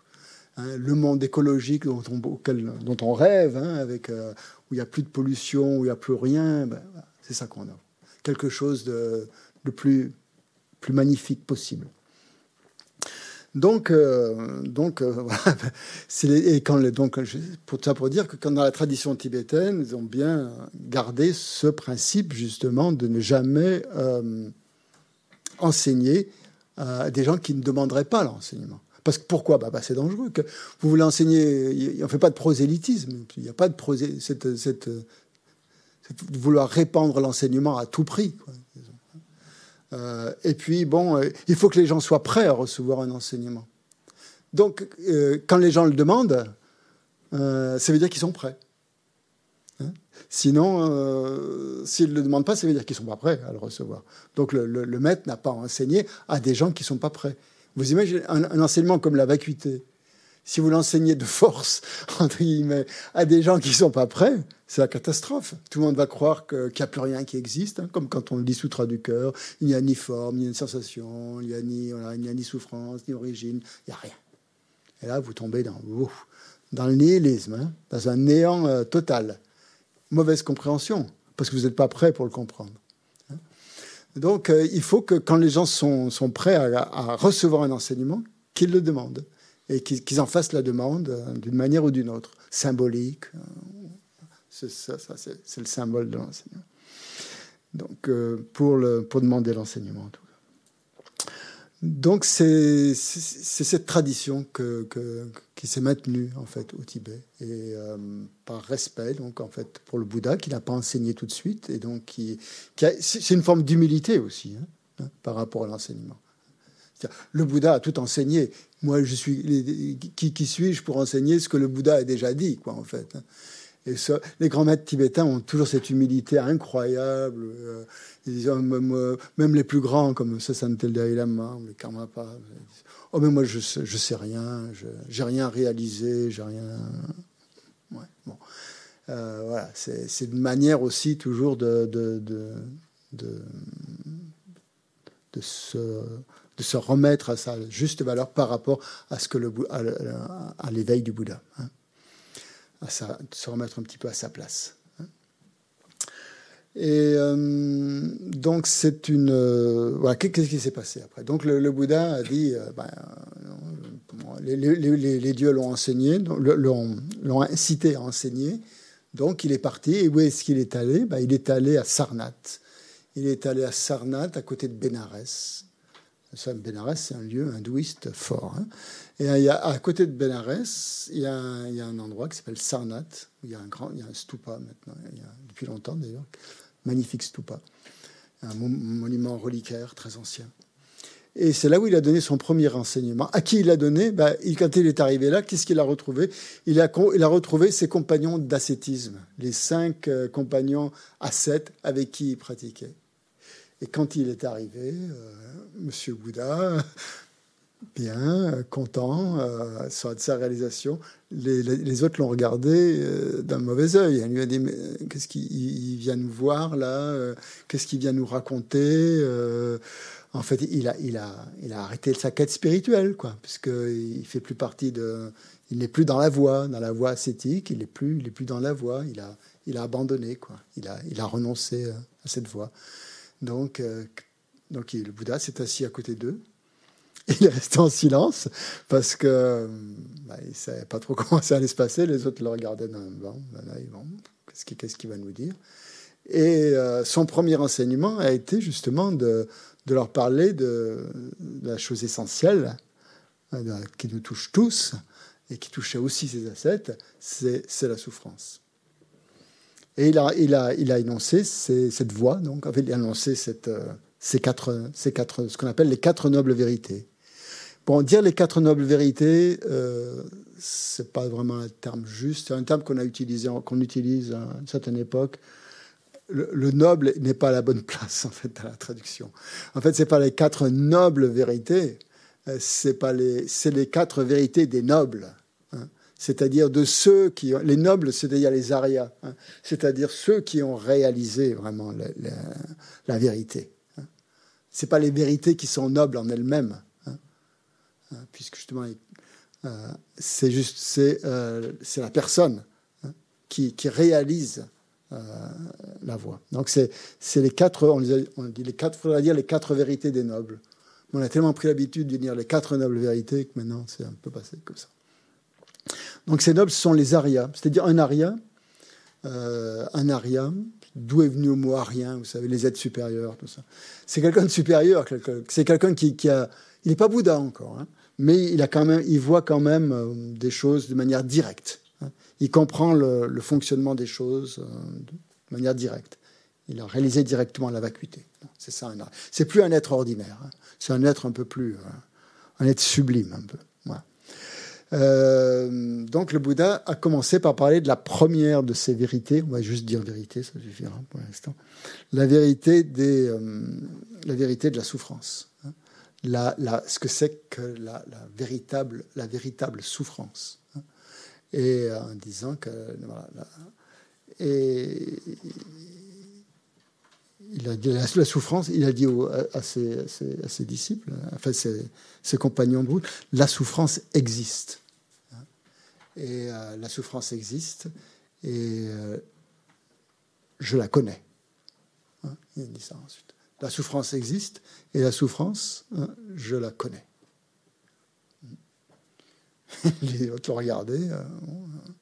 [SPEAKER 1] Hein, le monde écologique dont on, rêve, hein, avec, euh, où il n'y a plus de pollution, où il n'y a plus rien, ben, c'est ça qu'on a. Quelque chose de, de plus, plus magnifique possible. Donc, euh, donc euh, [laughs] voilà. et quand donc, pour ça pour dire que quand dans la tradition tibétaine, ils ont bien gardé ce principe justement de ne jamais euh, enseigner à des gens qui ne demanderaient pas l'enseignement. Parce que pourquoi? Bah, bah, C'est dangereux. Vous voulez enseigner, on ne fait pas de prosélytisme. Il n'y a pas de prosé, cette, cette, vouloir répandre l'enseignement à tout prix. Euh, et puis, bon, euh, il faut que les gens soient prêts à recevoir un enseignement. Donc, euh, quand les gens le demandent, ça veut dire qu'ils sont prêts. Hein? Sinon, s'ils ne le demandent pas, ça veut dire qu'ils ne sont pas prêts à le recevoir. Donc, le, le maître n'a pas enseigné à des gens qui ne sont pas prêts. Vous imaginez un, enseignement comme la vacuité si vous l'enseignez de force, [laughs] entre guillemets, à des gens qui ne sont pas prêts, c'est la catastrophe. Tout le monde va croire qu'il n'y a plus rien qui existe, hein, comme quand on le dit sous traducteur. Il n'y a ni forme, ni sensation, il n'y a, ni, a ni souffrance, ni origine, il n'y a rien. Et là, vous tombez dans le nihilisme, hein, dans un néant euh, total. Mauvaise compréhension, parce que vous n'êtes pas prêt pour le comprendre. Donc, euh, il faut que quand les gens sont, prêts à, recevoir un enseignement, qu'ils le demandent et qu'ils en fassent la demande euh, d'une manière ou d'une autre, symbolique. Euh, c'est ça, c'est le symbole de l'enseignement. Donc, pour, le, pour demander l'enseignement, en tout cas. Donc, c'est cette tradition qui s'est maintenue, en fait, au Tibet. Et euh, par respect, donc, en fait, pour le Bouddha, qui n'a pas enseigné tout de suite. Et donc, qui, c'est une forme d'humilité aussi, hein, hein, par rapport à l'enseignement. Le Bouddha a tout enseigné. Moi, je suis qui, qui suis-je pour enseigner ce que le Bouddha a déjà dit, quoi, en fait. Hein. Ça, les grands maîtres tibétains ont toujours cette humilité incroyable. Euh, ils disent, même, même, les plus grands, comme Sasantel Dalai Lama, les Karmapa, oh mais moi je sais, sais rien, j'ai rien réalisé, j'ai rien. Ouais, bon. Euh, voilà, c'est une manière aussi toujours de, se remettre à sa juste valeur par rapport à ce que le l'éveil du Bouddha, hein, à se remettre un petit peu à sa place. Hein. Et euh, donc c'est une euh, voilà qu'est-ce qui s'est passé après? Donc le, Bouddha a dit euh, ben, les, dieux l'ont enseigné, l'ont incité à enseigner. Donc il est parti et où est-ce qu'il est allé? Ben, Il est allé à Sarnath. Il est allé à Sarnath à côté de Bénarès. Benares, c'est un lieu hindouiste fort. Hein. Et il y a, à côté de Benares, il y, a un, endroit qui s'appelle Sarnath, où il y a un grand, il y a un stupa maintenant, il y a, depuis longtemps d'ailleurs, magnifique stupa, un monument reliquaire très ancien. Et c'est là où il a donné son premier renseignement. À qui il l'a donné? Bah, il, Quand il est arrivé là, qu'est-ce qu'il a retrouvé? Il a, il a retrouvé ses compagnons d'ascétisme, les cinq euh, compagnons ascètes avec qui il pratiquait. Et quand il est arrivé, euh, Monsieur Bouddha, bien, content euh, de sa réalisation. Les, autres l'ont regardé euh, d'un mauvais œil. Elle lui a dit Qu'est-ce qu'il vient nous voir là euh, Qu'est-ce qu'il vient nous raconter En fait, il a, il, a, il a arrêté sa quête spirituelle, quoi, puisqu'il fait plus partie de. Il n'est plus dans la voie, dans la voie ascétique, il n'est plus, est plus dans la voie, il a, il a abandonné, quoi. Il a, il a renoncé à cette voie. Donc, donc le Bouddha s'est assis à côté d'eux [laughs] il est resté en silence parce que bah, il savait pas trop [laughs] comment ça allait se passer. Les autres le regardaient d'un bon, qu'est-ce qu'il va nous dire? Et euh, son premier enseignement a été justement de, leur parler de, la chose essentielle euh, qui nous touche tous et qui touchait aussi ses ascètes, c'est la souffrance. Et il a, énoncé cette voie, donc, il a cette, euh, ces quatre, ce qu'on appelle les quatre nobles vérités. Bon, dire les quatre nobles vérités, euh, c'est pas vraiment un terme juste. C'est un terme qu'on a utilisé, qu'on utilise à une certaine époque. Le, noble n'est pas à la bonne [laughs] place en fait dans la traduction. En fait, c'est pas les quatre nobles vérités, euh, c'est pas les, c'est les quatre vérités des nobles. Hein. C'est-à-dire de ceux qui, les nobles, c'est-à-dire les arias, hein. c'est-à-dire ceux qui ont réalisé vraiment la, la vérité. Hein. C'est pas les vérités qui sont nobles en elles-mêmes, puisque justement, euh, c'est juste c'est euh, la personne hein, qui, qui, réalise euh, la voix. Donc c'est les quatre on, on dit les quatre faudrait dire les quatre vérités des nobles. On a tellement pris l'habitude de dire les quatre nobles vérités que maintenant c'est un peu passé comme ça. Donc ces nobles sont les arias, c'est-à-dire un aria, un aria, d'où est venu le mot arien, vous savez, les êtres supérieurs, tout ça. C'est quelqu'un de supérieur, c'est quelqu'un qui, qui, a, il n'est pas Bouddha encore, hein, mais il, a quand même, il voit quand même euh, des choses de manière directe. Hein. Il comprend le, fonctionnement des choses euh, de manière directe. Il a réalisé directement la vacuité. C'est ça. C'est plus un être ordinaire. Hein. C'est un être un peu plus, euh, un être sublime un peu. donc le Bouddha a commencé par parler de la première de ces vérités. On va juste dire vérité, ça suffira pour l'instant. La vérité des, la vérité de la souffrance ce que c'est que la, véritable, la véritable souffrance. Hein. Et en disant que. et il a dit la, souffrance, il a dit à, ses, disciples, enfin ses, ses, compagnons de route, la souffrance existe. Hein. Et euh, la souffrance existe et euh, je la connais. Hein. Il a dit ça ensuite. La souffrance existe et la souffrance, hein, je la connais. [laughs] Les autres regardé. Euh,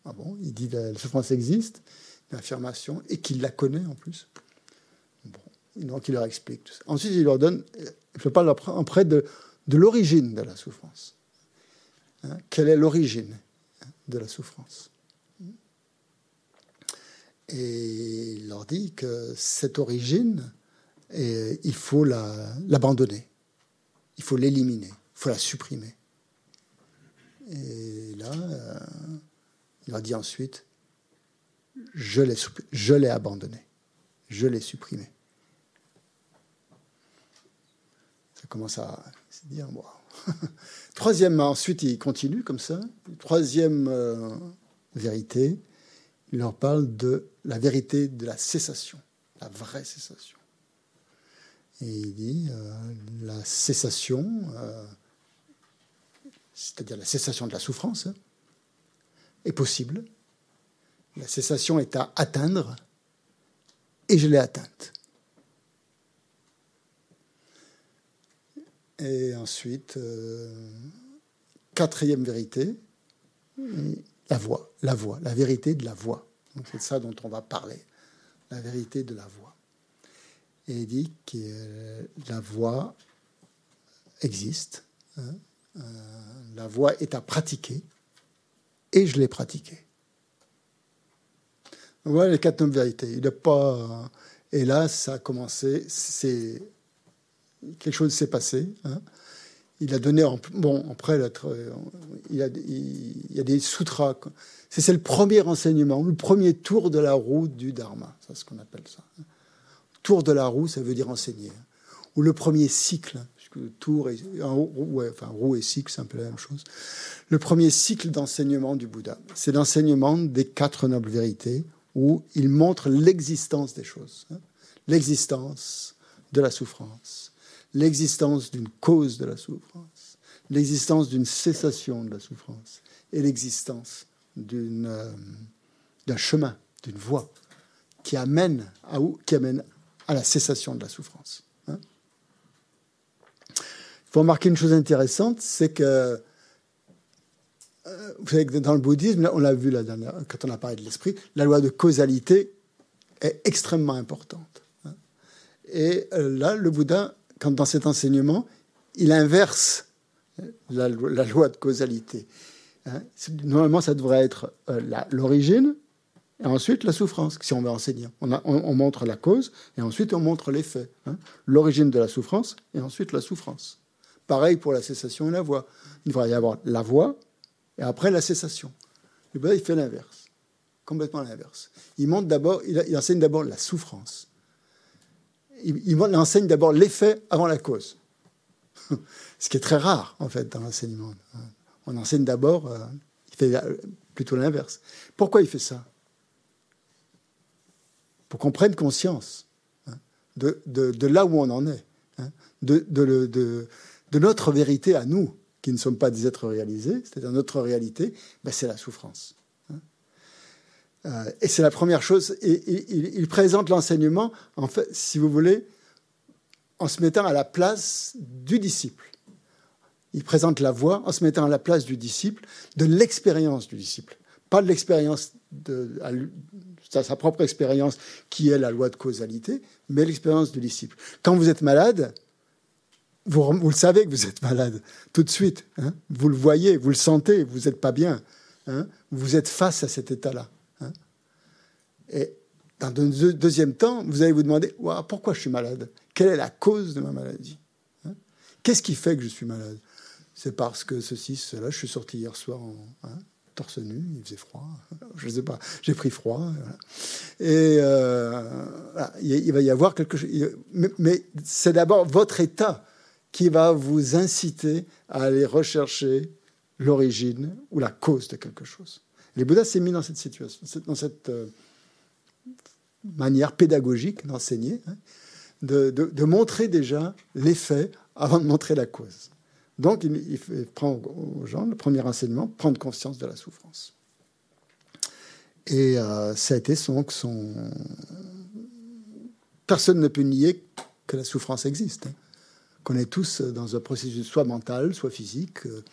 [SPEAKER 1] ah bon, il dit la, souffrance existe, l'affirmation, et qu'il la connaît en plus. Donc il leur explique tout. Ensuite, il leur donne, je parle après de, de l'origine de la souffrance. Hein, quelle est l'origine de la souffrance? Et il leur dit que cette origine, et il faut l'abandonner, il faut l'éliminer, il faut la supprimer. Et là, euh, il a dit ensuite, je l'ai abandonné, je l'ai supprimé. Ça commence à se dire, wow. [laughs] Troisième, ensuite, il continue comme ça. Troisième euh, vérité, il leur parle de la vérité de la cessation, la vraie cessation. Et il dit euh, la cessation, euh, c'est-à-dire la cessation de la souffrance, est possible. La cessation est à atteindre et je l'ai atteinte. Et ensuite, euh, quatrième vérité, la voix, la voix, la vérité de la voix. C'est ça dont on va parler, la vérité de la voix et il dit que la voix existe. Hein. Euh, la voix est à pratiquer et je l'ai pratiquée. Voilà les quatre noms de vérité. Il n'est pas. Et là, ça a commencé. C'est quelque chose s'est passé. Hein. Il a donné. Bon, après, il y a, il y a des sutras. C'est le premier enseignement, le premier tour de la route du Dharma. C'est ce qu'on appelle ça. Tour de la roue, ça veut dire enseigner. Ou le premier cycle, tour et, enfin, roue et cycle, c'est un peu la même chose. Le premier cycle d'enseignement du Bouddha, c'est l'enseignement des quatre nobles vérités, où il montre l'existence des choses, hein. l'existence de la souffrance, l'existence d'une cause de la souffrance, l'existence d'une cessation de la souffrance et l'existence euh, d'un chemin, d'une voie qui amène à, qui amène à la cessation de la souffrance. Hein. Il faut remarquer une chose intéressante, c'est que euh, vous savez que dans le bouddhisme, on l'a vu la dernière, quand on a parlé de l'esprit, la loi de causalité est extrêmement importante. Hein. Et euh, là, le Bouddha, quand dans cet enseignement, il inverse la, loi de causalité. Hein. Normalement, ça devrait être euh, l'origine et ensuite la souffrance, si on veut enseigner. On, on, montre la cause et ensuite on montre l'effet. Hein. L'origine de la souffrance et ensuite la souffrance. Pareil pour la cessation et la voix. Il devrait y avoir la voix et après la cessation. Bouddha, il fait l'inverse, complètement l'inverse. Il, montre d'abord, il, enseigne d'abord la souffrance. Il, il enseigne d'abord l'effet avant la cause. [laughs] Ce qui est très rare, en fait, dans l'enseignement. On enseigne d'abord, euh, il fait euh, plutôt l'inverse. Pourquoi il fait ça? Pour qu'on prenne conscience hein, de, là où on en est, hein, de, notre vérité à nous, qui ne sommes pas des êtres réalisés, c'est-à-dire notre réalité, ben c'est la souffrance. Hein. Euh, et c'est la première chose. Il présente l'enseignement, en fait, si vous voulez, en se mettant à la place du disciple. Il présente la voie en se mettant à la place du disciple, de l'expérience du disciple. Pas de l'expérience de sa propre expérience qui est la loi de causalité, mais l'expérience du disciple. Quand vous êtes malade, vous, vous, le savez que vous êtes malade tout de suite. Hein. vous le voyez, vous le sentez, vous n'êtes pas bien. Hein. vous êtes face à cet état-là. Hein. et dans un deuxième temps, vous allez vous demander pourquoi je suis malade? Quelle est la cause de ma maladie? Qu'est-ce qui fait que je suis malade? C'est parce que ceci, cela. Je suis sorti hier soir en torse nu, il faisait froid. [laughs] Je ne sais pas, j'ai pris froid. Et euh, il va y avoir quelque chose. Mais, c'est d'abord votre état qui va vous inciter à aller rechercher l'origine ou la cause de quelque chose. Les Bouddhas s'est mis dans cette situation, dans cette euh, manière pédagogique d'enseigner, hein, de, montrer déjà l'effet avant de montrer la cause. Donc, il, prend aux gens le premier enseignement, prendre conscience de la souffrance. Et euh, ça a été son, son... Personne ne peut nier que la souffrance existe. Hein. Qu'on est tous dans un processus soit mental, soit physique. Euh,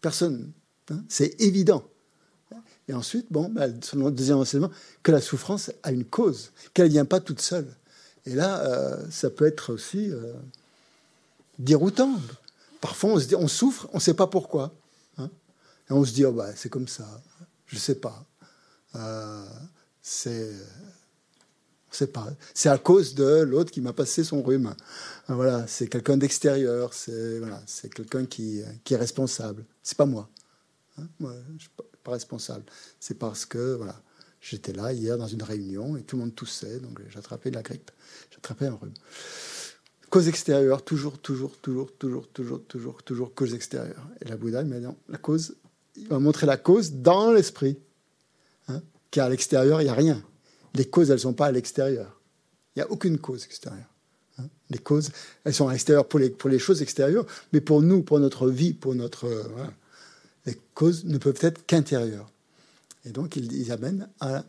[SPEAKER 1] personne. Hein. C'est évident. Et ensuite, bon, bah, le deuxième enseignement, que la souffrance a une cause, qu'elle ne vient pas toute seule. Et là, euh, ça peut être aussi déroutant. Parfois, on, se dit, on souffre, on ne sait pas pourquoi. Hein. on se dit, oh, bah, c'est comme ça, je ne sais pas. Euh, c'est pas. C'est à cause de l'autre qui m'a passé son rhume. Voilà, c'est quelqu'un d'extérieur. C'est voilà, quelqu'un qui, est responsable. C'est pas moi. Hein. moi je, responsable. C'est parce que voilà, j'étais là hier dans une réunion et tout le monde toussait, donc j'ai attrapé de la grippe, j'ai attrapé un rhume. Cause extérieure, toujours, toujours, toujours, toujours, toujours, toujours, toujours cause extérieure. Et la Bouddha, il m'a dit la cause, il va montrer la cause dans l'esprit. Hein, car à l'extérieur, il n'y a rien. Les causes, elles ne sont pas à l'extérieur. Il n'y a aucune cause extérieure. Hein. Les causes, elles sont à l'extérieur pour les, pour les choses extérieures, mais pour nous, pour notre vie, pour notre. Les causes ne peuvent être qu'intérieures. Et donc, ils, amènent à,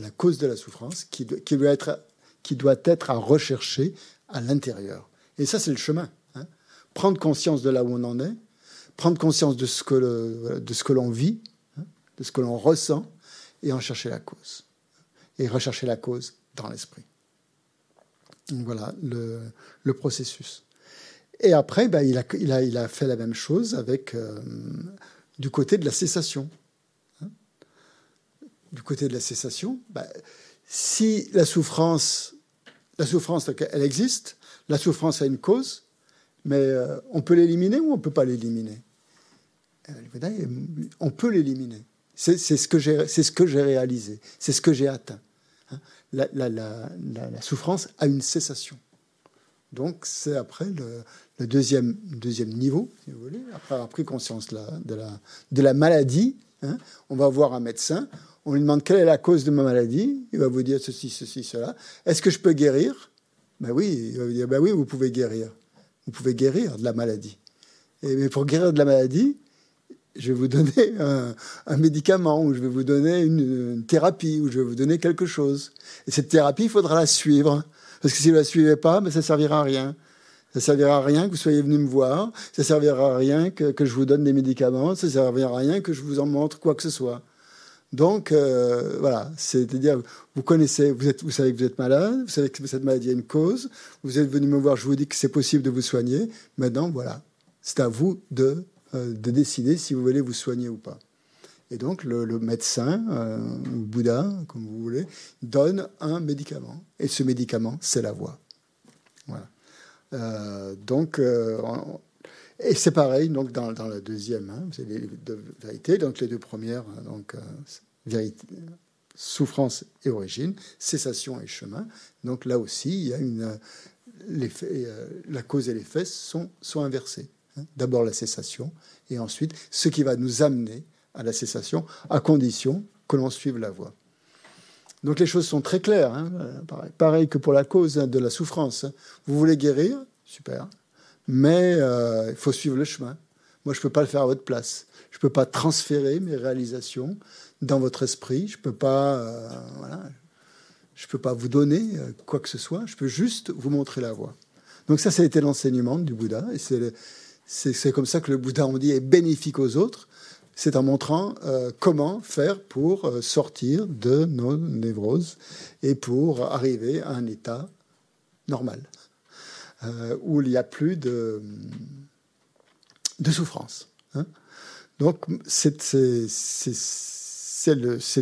[SPEAKER 1] la, cause de la souffrance qui, qui, doit être, qui doit être à rechercher à l'intérieur. Et ça, c'est le chemin. Hein. Prendre conscience de là où on en est, prendre conscience de ce que, l'on vit, hein, de ce que l'on ressent, et en chercher la cause. Et rechercher la cause dans l'esprit. Voilà le, le, processus. Et après, ben, il, a, il, a, il, a, fait la même chose avec euh, du côté de la cessation. Hein. du côté de la cessation, bah, si la souffrance, la souffrance, elle existe, la souffrance a une cause, mais euh, on peut l'éliminer ou on ne peut pas l'éliminer? On peut l'éliminer. C'est ce que j'ai réalisé, c'est ce que j'ai atteint. Hein? La, souffrance a une cessation. Donc c'est après le, deuxième, niveau, si vous voulez, après avoir pris conscience de la, de la maladie, hein, on va voir un médecin, on lui demande quelle est la cause de ma maladie, il va vous dire ceci, ceci, cela. Est-ce que je peux guérir? Ben oui, il va vous dire, ben oui, vous pouvez guérir. Vous pouvez guérir de la maladie. Et, mais pour guérir de la maladie, je vais vous donner [laughs] un, médicament, ou je vais vous donner une, thérapie, ou je vais vous donner quelque chose. Et cette thérapie, il faudra la suivre. Parce que si vous ne la suivez pas, mais ça ne servira à rien. Ça ne servira à rien que vous soyez venu me voir, ça ne servira à rien que, que, je vous donne des médicaments, ça ne servira à rien que je vous en montre quoi que ce soit. Donc, euh, voilà, c'est-à-dire, vous connaissez, vous, êtes, vous savez que vous êtes malade, vous savez que cette maladie a une cause, vous êtes venu me voir, je vous dis que c'est possible de vous soigner. Maintenant, voilà, c'est à vous de, euh, de décider si vous voulez vous soigner ou pas. Et donc, le, médecin, euh, ou Bouddha, comme vous voulez, donne un médicament. Et ce médicament, c'est la voix. Voilà. donc, et c'est pareil donc dans, dans la deuxième, hein, c'est les deux vérités. Donc les deux premières, hein, donc euh, vérité, souffrance et origine, cessation et chemin. Donc là aussi, il y a une euh, la cause et l'effet sont sont inversés. Hein. D'abord la cessation et ensuite ce qui va nous amener à la cessation, à condition que l'on suive la voie. Donc les choses sont très claires. Hein. Pareil, pareil, que pour la cause de la souffrance. Vous voulez guérir, super mais euh, il faut suivre le chemin. Moi, je ne peux pas le faire à votre place. Je ne peux pas transférer mes réalisations dans votre esprit. Je ne peux pas, euh, voilà, peux pas vous donner euh, quoi que ce soit. Je peux juste vous montrer la voie. Donc ça, ça a été l'enseignement du Bouddha, et c'est comme ça que le Bouddha, on dit, est bénéfique aux autres. C'est en montrant comment faire pour sortir de nos névroses et pour arriver à un état normal. Euh, où il n'y a plus de, souffrance. Hein. Donc, c'est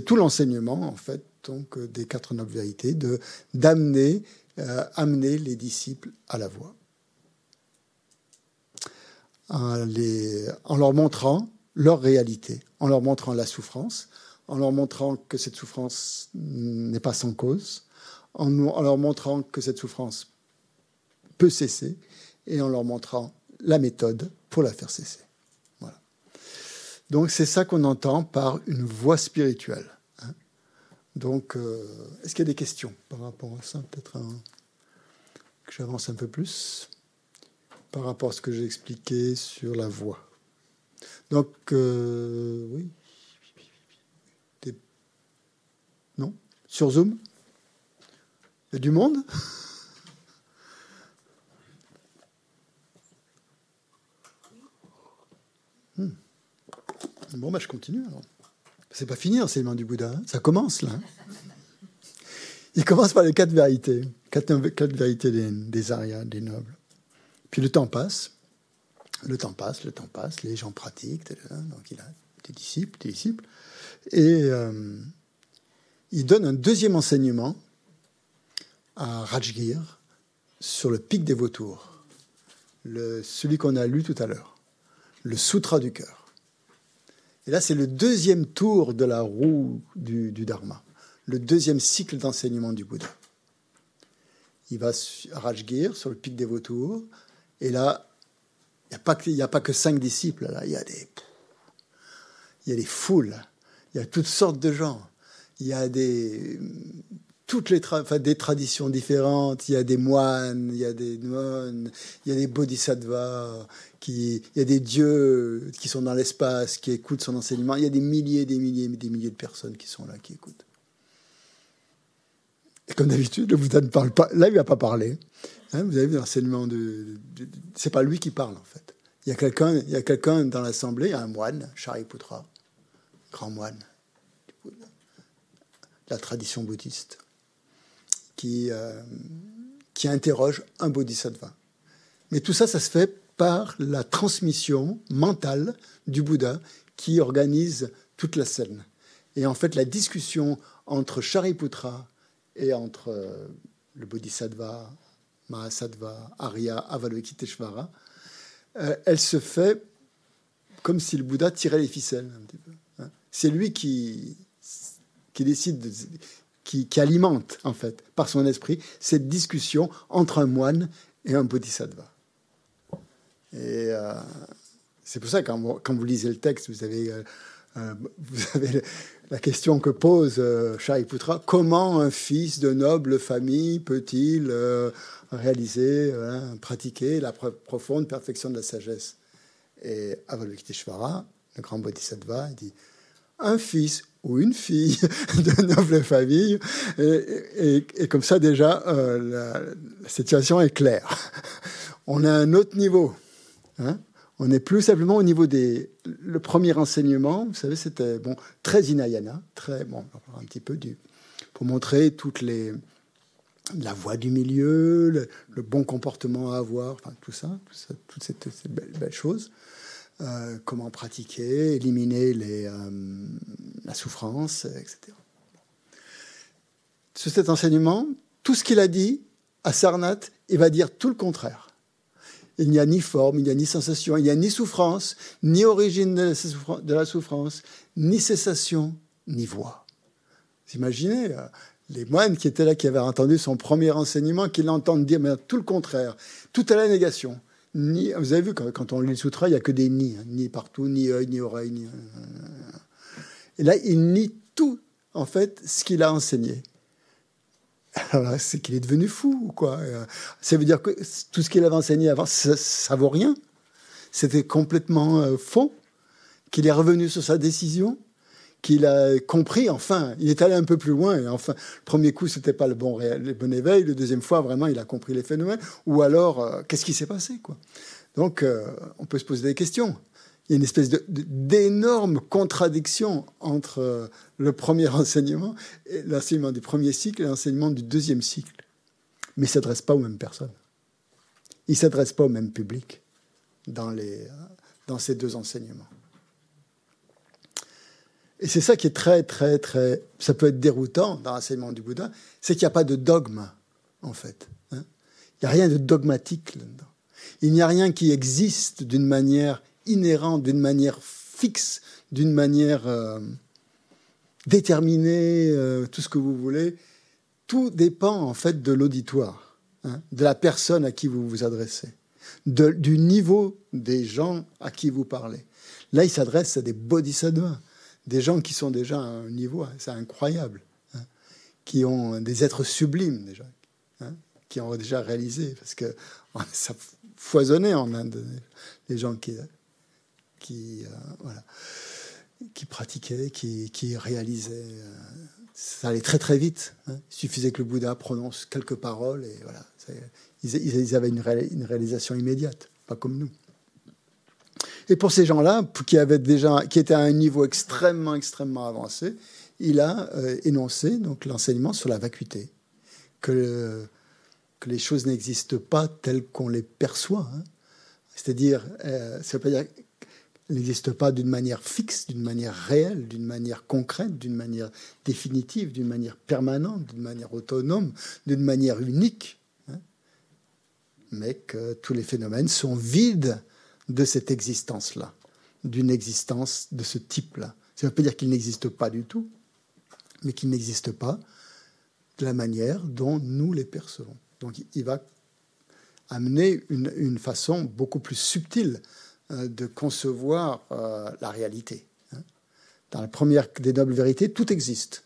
[SPEAKER 1] tout l'enseignement, en fait, donc, des quatre nobles vérités, de, d'amener euh, amener les disciples à la voie. En, leur montrant leur réalité, en leur montrant la souffrance, en leur montrant que cette souffrance n'est pas sans cause, en leur montrant que cette souffrance peut cesser et en leur montrant la méthode pour la faire cesser. Voilà. Donc c'est ça qu'on entend par une voie spirituelle. Hein. Donc, euh, est-ce qu'il y a des questions par rapport à ça? Peut-être que j'avance un peu plus par rapport à ce que j'ai expliqué sur la voie. Donc, euh, oui. Non? Sur Zoom? Il y a du monde? Bon, bah, je continue alors. C'est pas fini l'enseignement du Bouddha, hein. ça commence là. Il commence par les quatre vérités, quatre, quatre vérités des, des Aryas, des nobles. Puis le temps passe, le temps passe, le temps passe, les gens pratiquent, donc il a des disciples, des disciples, et euh, il donne un deuxième enseignement à Rajgir sur le pic des vautours, celui qu'on a lu tout à l'heure, le Sutra du cœur. Et là, c'est le deuxième tour de la roue du, Dharma, le deuxième cycle d'enseignement du Bouddha. Il va à Rajgir, sur le pic des vautours, et là, il n'y a, pas que, cinq disciples, là, y a des, il y a des foules, il y a toutes sortes de gens, il y a des, toutes les des traditions différentes. Il y a des moines, il y a des nonnes, il y a des bodhisattvas, qui, il y a des dieux qui sont dans l'espace, qui écoutent son enseignement. Il y a des milliers, des milliers, des milliers de personnes qui sont là, qui écoutent. Et comme d'habitude, le Bouddha ne parle pas. Là, il ne va pas parler. Hein, vous avez vu l'enseignement de, c'est pas lui qui parle en fait. Il y a quelqu'un, quelqu'un dans l'assemblée, un moine, Shariputra, grand moine, la tradition bouddhiste qui, euh, qui interroge un bodhisattva. Mais tout ça, ça se fait par la transmission mentale du Bouddha qui organise toute la scène. Et en fait, la discussion entre Shariputra et entre euh, le bodhisattva, Mahasattva, Arya, Avalokiteshvara, euh, elle se fait comme si le Bouddha tirait les ficelles hein. C'est lui qui, qui décide, de, qui, alimente, en fait, par son esprit, cette discussion entre un moine et un bodhisattva. Et euh, c'est pour ça quand, quand vous, lisez le texte, vous avez, euh, euh, vous la question que pose Shariputra comment un fils de noble famille peut-il réaliser, pratiquer la profonde perfection de la sagesse? Et Avalokiteshvara, le grand bodhisattva, dit un fils ou une fille [laughs] de noble famille. Et, comme ça, déjà, la, situation est claire. [laughs] On a un autre niveau. Hein. on n'est plus simplement au niveau des. Le premier enseignement, vous savez, c'était bon, très inayana, très bon, un petit peu du pour montrer toutes les la voie du milieu, le, bon comportement à avoir, enfin tout ça, toutes ces, belles, choses. Euh, comment pratiquer, éliminer euh, la souffrance, etc. Sur cet enseignement, tout ce qu'il a dit à Sarnat, il va dire tout le contraire. Il n'y a ni forme, il n'y a ni sensation, il n'y a ni souffrance, ni origine de la souffrance, ni cessation, ni voix. Vous imaginez euh, les moines qui étaient là, qui avaient entendu son premier enseignement, qui l'entendent dire mais tout le contraire, tout à la négation. Vous avez vu, quand, on lit le sutra, il n'y a que des ni, hein, ni partout, ni œil, ni oreille. Et là, il nie tout, en fait, ce qu'il a enseigné. Alors c'est qu'il est devenu fou ou quoi euh, Ça veut dire que tout ce qu'il avait enseigné avant, ça, vaut rien. C'était complètement euh, faux. Qu'il est revenu sur sa décision, qu'il a compris. Enfin, il est allé un peu plus loin. Et enfin, le premier coup, c'était pas le bon, le bon éveil. Le deuxième fois, vraiment, il a compris les phénomènes. Ou alors, euh, qu'est-ce qui s'est passé quoi? Donc, on peut se poser des questions il y a une espèce d'énorme contradiction entre euh, le premier [laughs] enseignement, l'enseignement du premier cycle et l'enseignement du deuxième cycle. Mais il ne s'adresse pas aux mêmes personnes. Il ne s'adresse pas au même public dans, les, euh, dans ces deux enseignements. Et c'est ça qui est très, très, très... Ça peut être déroutant dans l'enseignement du Bouddha, c'est qu'il n'y a pas de dogme, en fait. Hein. il n'y a rien de dogmatique là-dedans. Il n'y a rien qui existe d'une manière inhérent d'une manière fixe, d'une manière euh, déterminée, euh, tout ce que vous voulez. Tout dépend en fait de l'auditoire, hein, de la personne à qui vous vous adressez, du niveau des gens à qui vous parlez. Là, il s'adresse à des bodhisattvas, des gens qui sont déjà à un niveau, c'est incroyable, hein, qui ont des êtres sublimes déjà, hein, qui ont déjà réalisé, parce que [laughs] ça foisonnait en Inde, les gens qui qui, euh, voilà, qui pratiquaient, qui, qui réalisaient. Euh, ça allait très très vite. Hein. Il suffisait que le Bouddha prononce quelques paroles et voilà. Ils, ils, avaient une, réalisation immédiate, pas comme nous. Et pour ces gens-là, qui avaient déjà, qui étaient à un niveau extrêmement extrêmement avancé, il a euh, énoncé donc l'enseignement sur la vacuité, que, que les choses n'existent pas telles qu'on les perçoit. Hein. C'est-à-dire, ça veut pas dire n'existe pas d'une manière fixe, d'une manière réelle, d'une manière concrète, d'une manière définitive, d'une manière permanente, d'une manière autonome, d'une manière unique, hein. mais que tous les phénomènes sont vides de cette existence-là, d'une existence de ce type-là. Ça ne veut pas dire qu'il n'existe pas du tout, mais qu'il n'existe pas de la manière dont nous les percevons. Donc il va amener une, façon beaucoup plus subtile euh, de concevoir euh, la réalité. Hein. Dans la première des nobles vérités, tout existe.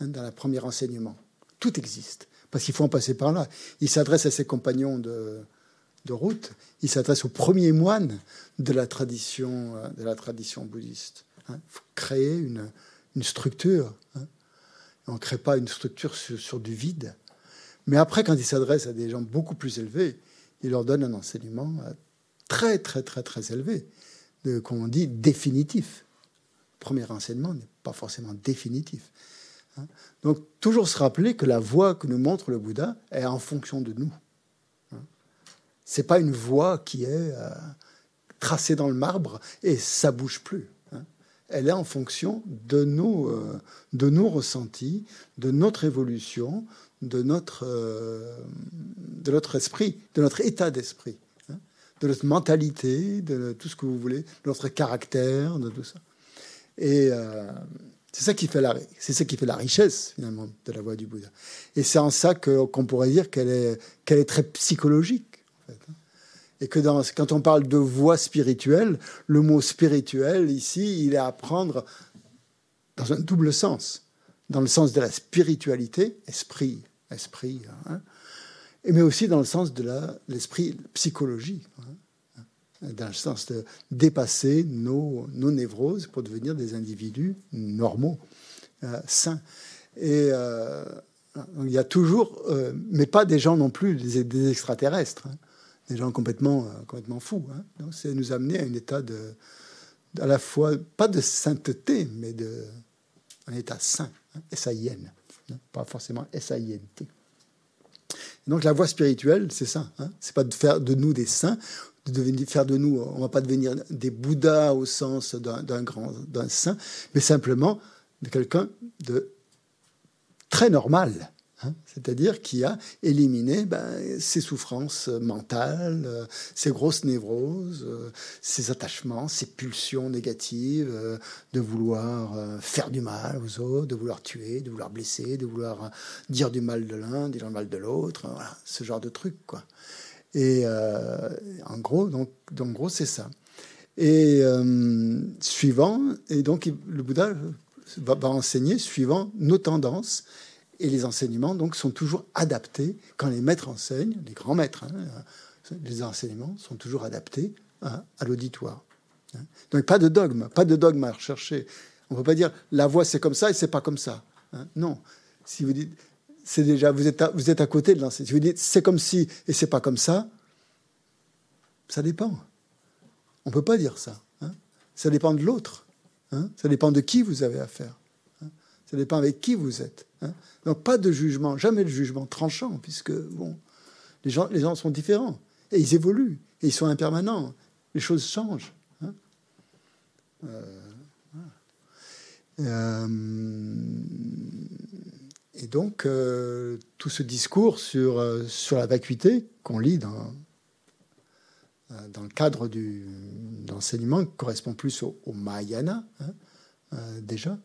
[SPEAKER 1] Hein, dans le premier enseignement, tout existe. Parce qu'il faut en passer par là. Il s'adresse à ses compagnons de, de route, il s'adresse aux premiers moines de la tradition, euh, de la tradition bouddhiste. Hein. Il faut créer une, structure. On ne crée pas une structure sur, du vide. Mais après, quand il s'adresse à des gens beaucoup plus élevés, il leur donne un enseignement très, très, très, très élevé, comme on dit, définitif. premier enseignement n'est pas forcément définitif. Hein. Donc, toujours se rappeler que la voie que nous montre le Bouddha est en fonction de nous. Hein. C'est pas une voie qui est euh, tracée dans le marbre et ça bouge plus. Hein. Elle est en fonction de nos, euh, de nos ressentis, de notre évolution, de notre, euh, de notre esprit, de notre état d'esprit de notre mentalité, de tout ce que vous voulez, de notre caractère, de tout ça. Et c'est ça qui fait la, richesse finalement de la voix du Bouddha. Et c'est en ça qu'on pourrait dire qu'elle est très psychologique. Hein. Et que quand on parle de voie spirituelle, le mot spirituel, ici, il est à prendre dans un double sens. Dans le sens de la spiritualité, esprit, esprit, hein, mais aussi dans le sens de l'esprit psychologie, hein, dans le sens de dépasser nos, nos, névroses pour devenir des individus normaux, euh, sains. Et euh, il y a toujours, euh, mais pas des gens non plus, des, extraterrestres, des gens complètement, complètement fous. Hein. C'est nous amener à un état de, à la fois, pas de sainteté, mais de, un état saint, hein, S-A-I-N, pas forcément S-A-I-N-T. Donc la voie spirituelle, c'est ça. Hein. C'est pas de faire de nous des saints, de devenir, faire de nous, on va pas devenir des Bouddhas au sens d'un grand, d'un saint, mais simplement de quelqu'un de très normal. Hein. c'est-à-dire qui a éliminé ben, ses souffrances mentales, euh, ses grosses névroses, euh, ses attachements, ses pulsions négatives, euh, de vouloir faire du mal aux autres, de vouloir tuer, de vouloir blesser, de vouloir dire du mal de l'un, dire du mal de l'autre, ce genre de truc, quoi. Et en gros, donc, donc gros, c'est ça. Et suivant, et donc le Bouddha va enseigner suivant nos tendances et les enseignements donc sont toujours adaptés quand les maîtres enseignent, les grands maîtres. Hein, les enseignements sont toujours adaptés à, l'auditoire. Hein. Donc pas de dogme, pas de dogme à rechercher. On ne peut pas dire la voix c'est comme ça et c'est pas comme ça. Hein. Non. Si vous dites c'est déjà vous êtes à, vous êtes à côté de l'enseignement. Si vous dites c'est comme si et c'est pas comme ça, ça dépend. On peut pas dire ça. Ça dépend de l'autre. Ça dépend de qui vous avez affaire. Ça dépend avec qui vous êtes. Hein. Donc pas de jugement, jamais de jugement tranchant, puisque bon, les gens, sont différents et ils évoluent et ils sont impermanents. Les choses changent. Hein. Euh, euh, et donc euh, tout ce discours sur, la vacuité qu'on lit dans, le cadre du d'enseignement correspond plus au, au hein, déjà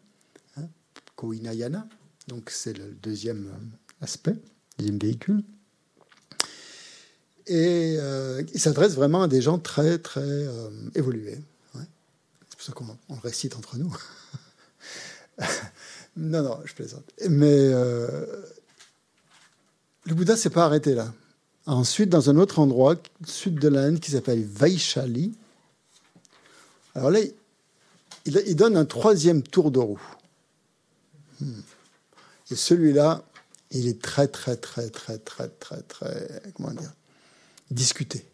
[SPEAKER 1] Koinayana. Donc c'est le deuxième aspect, deuxième véhicule. Et euh, il s'adresse vraiment à des gens très, très euh, évolués. C'est pour ça qu'on on le récite entre nous. [laughs] non, non, je plaisante. Mais euh, le Bouddha s'est pas arrêté là. Ensuite, dans un autre endroit, sud de l'Inde, qui s'appelle Vaishali, alors là, il donne un troisième tour de roue. Et celui-là, il est très, très, très, très, très, très, très, comment dire, discuté.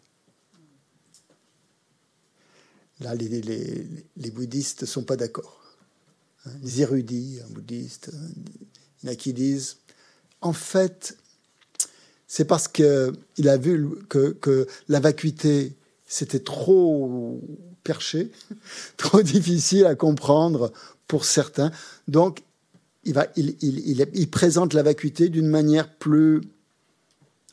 [SPEAKER 1] Là, les, les, les bouddhistes ne sont pas d'accord. Hein. Les érudits bouddhistes, il y en a qui disent, en fait, c'est parce qu'il a vu que, que la vacuité, c'était trop perché, [laughs] trop difficile à comprendre pour certains. Donc, il, présente la vacuité d'une manière plus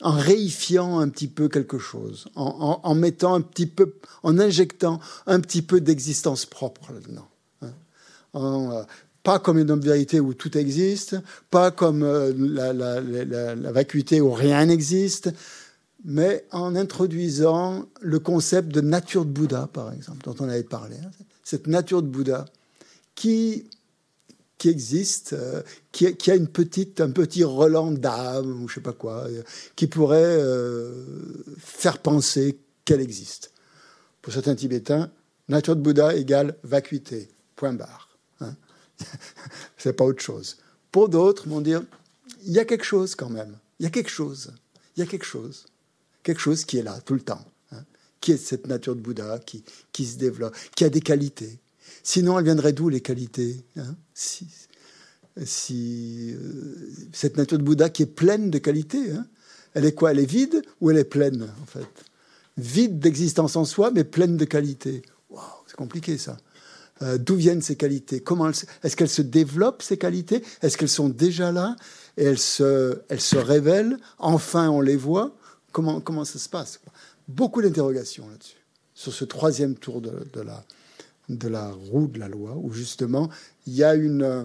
[SPEAKER 1] en réifiant un petit peu quelque chose, en, mettant un petit peu, en injectant un petit peu d'existence propre là-dedans. Hein. Euh, pas comme une vérité où tout existe, pas comme euh, la, vacuité où rien n'existe, mais en introduisant le concept de nature de Bouddha, par exemple, dont on avait parlé. Hein. Cette nature de Bouddha qui qui existe, euh, qui, qui, a une petite, un petit relent d'âme, ou je sais pas quoi, euh, qui pourrait euh, faire penser qu'elle existe. Pour certains Tibétains, nature de Bouddha égale vacuité, point barre. Hein [laughs] C'est pas autre chose. Pour d'autres, vont dire, il y a quelque chose quand même. Il y a quelque chose. Il y a quelque chose. Quelque chose qui est là tout le temps. Hein qui est cette nature de Bouddha qui, qui se développe, qui a des qualités, Sinon, elles viendraient d'où les qualités hein si, euh, cette nature de Bouddha qui est pleine de qualités, hein elle est quoi? Elle est vide ou elle est pleine en fait? Vide d'existence en soi, mais pleine de qualités. Waouh, c'est compliqué ça. Euh, d'où viennent ces qualités? Comment est-ce qu'elles se développent ces qualités? Est-ce qu'elles sont déjà là et elles se, révèlent? Enfin, on les voit? Comment ça se passe Beaucoup d'interrogations là-dessus sur ce troisième tour de la de la roue de la loi, où justement, il y a une... Euh,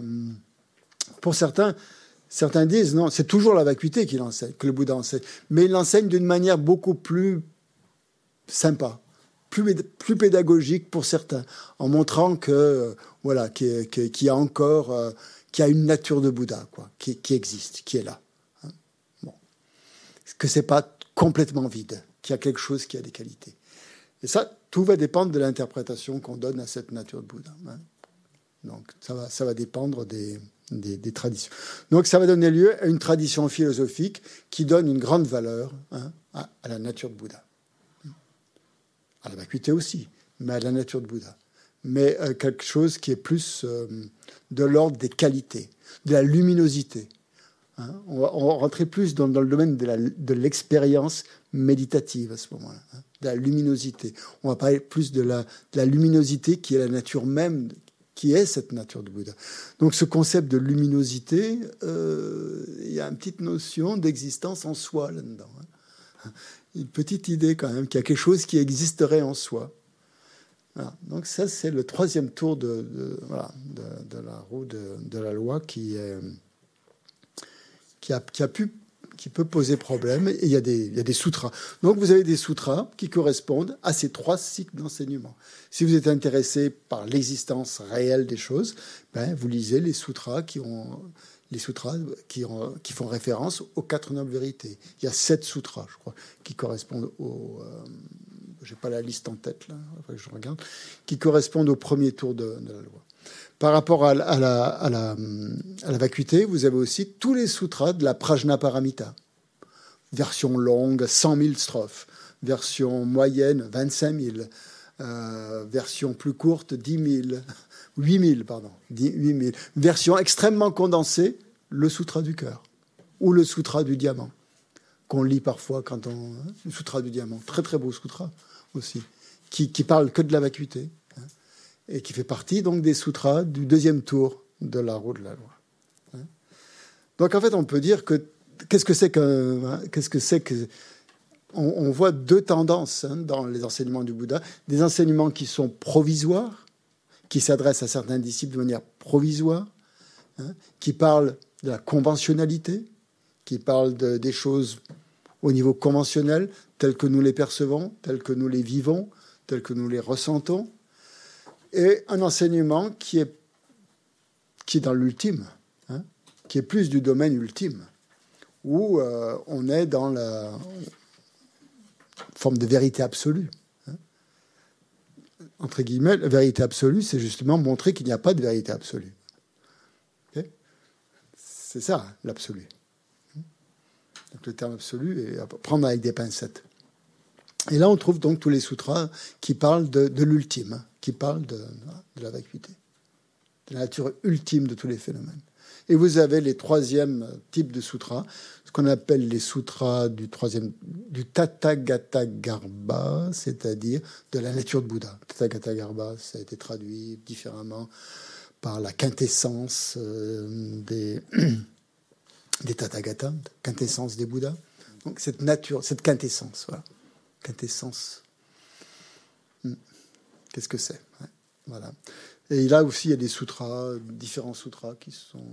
[SPEAKER 1] pour certains, certains disent, non, c'est toujours la vacuité qu'il enseigne, que le Bouddha enseigne, mais il l'enseigne d'une manière beaucoup plus sympa, plus, plus pédagogique pour certains, en montrant que voilà, qu'il y a encore, euh, qu'il a une nature de Bouddha, quoi, qui, existe, qui est là. Hein. Bon. Que c'est pas complètement vide, qu'il y a quelque chose qui a des qualités. Et ça, tout va dépendre de l'interprétation qu'on donne à cette nature de Bouddha. Hein. Donc ça va, ça va dépendre des, des, traditions. Donc ça va donner lieu à une tradition philosophique qui donne une grande valeur hein, à, la nature de Bouddha. À la vacuité aussi, mais à la nature de Bouddha. Mais euh, quelque chose qui est plus euh, de l'ordre des qualités, de la luminosité. Hein. on, va, rentrer plus dans, le domaine de l'expérience méditative à ce moment-là, hein, de la luminosité. On va parler plus de la, luminosité qui est la nature même qui est cette nature de Bouddha. Donc ce concept de luminosité, euh, il y a une petite notion d'existence en soi là-dedans. Hein. Une petite idée quand même qu'il y a quelque chose qui existerait en soi. Donc ça, c'est le troisième tour de, de, la roue de, la loi qui, qui, a, qui a pu qui peut poser problème. Il y, a des, il y a des sutras. Donc vous avez des sutras qui correspondent à ces trois cycles d'enseignement. Si vous êtes intéressé par l'existence réelle des choses, ben, vous lisez les sutras qui ont les sutras qui, ont, qui font référence aux quatre nobles vérités. Il y a sept sutras, je crois, qui correspondent au. Euh, j'ai pas la liste en tête là, je regarde, qui correspondent au premier tour de la loi. Par rapport à, la, vacuité, vous avez aussi tous les sutras de la Prajnaparamita. Version longue, 100 000 strophes. Version moyenne, 25 000. Euh, version plus courte, 10 000. 8 000, pardon. 8 000. Version extrêmement condensée, le sutra du cœur. Ou le sutra du diamant. Qu'on lit parfois quand on. Hein, sutra du diamant. Très très beau sutra aussi. Qui parle que de la vacuité et qui fait partie donc des sutras du deuxième tour de la roue de la loi. Hein? Donc en fait, on peut dire que qu'est-ce que c'est que hein, qu'est-ce que c'est que on, voit deux tendances hein, dans les enseignements du Bouddha, des enseignements qui sont provisoires, qui s'adressent à certains disciples de manière provisoire, qui parlent de la conventionnalité, qui parlent de, des choses au niveau conventionnel, telles que nous les percevons, telles que nous les vivons, telles que nous les ressentons, et un enseignement qui est, qui est dans l'ultime, hein, qui est plus du domaine ultime, où euh, on est dans la forme de vérité absolue. Hein. Entre guillemets, la vérité absolue, c'est justement montrer qu'il n'y a pas de vérité absolue. c'est ça, l'absolu. Donc le terme absolu est à prendre avec des pincettes. Et là, on trouve donc tous les sutras qui parlent de, l'ultime qui parle de, la vacuité, de la nature ultime de tous les phénomènes. Et vous avez les troisièmes types de sutras, ce qu'on appelle les sutras du troisième, du Tathagata Garbha, c'est-à-dire de la nature de Bouddha. Tathagata Garbha, ça a été traduit différemment par la quintessence euh, des, [clears throat] des quintessence des Bouddhas. Donc cette nature, cette quintessence, voilà, quintessence Qu'est-ce que c'est? Voilà. Et là aussi, il y a des sutras, différents sutras qui sont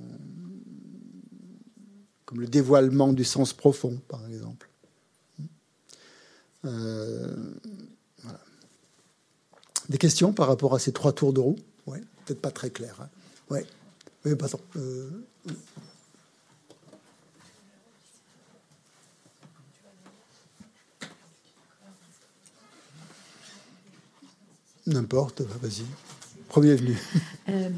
[SPEAKER 1] comme le dévoilement du sens profond, par exemple. Euh, voilà. Des questions par rapport à ces trois tours de roue? Oui, peut-être pas très clair. Hein. Oui, pardon. Euh, N'importe, vas-y. Premier venu.
[SPEAKER 2] Euh,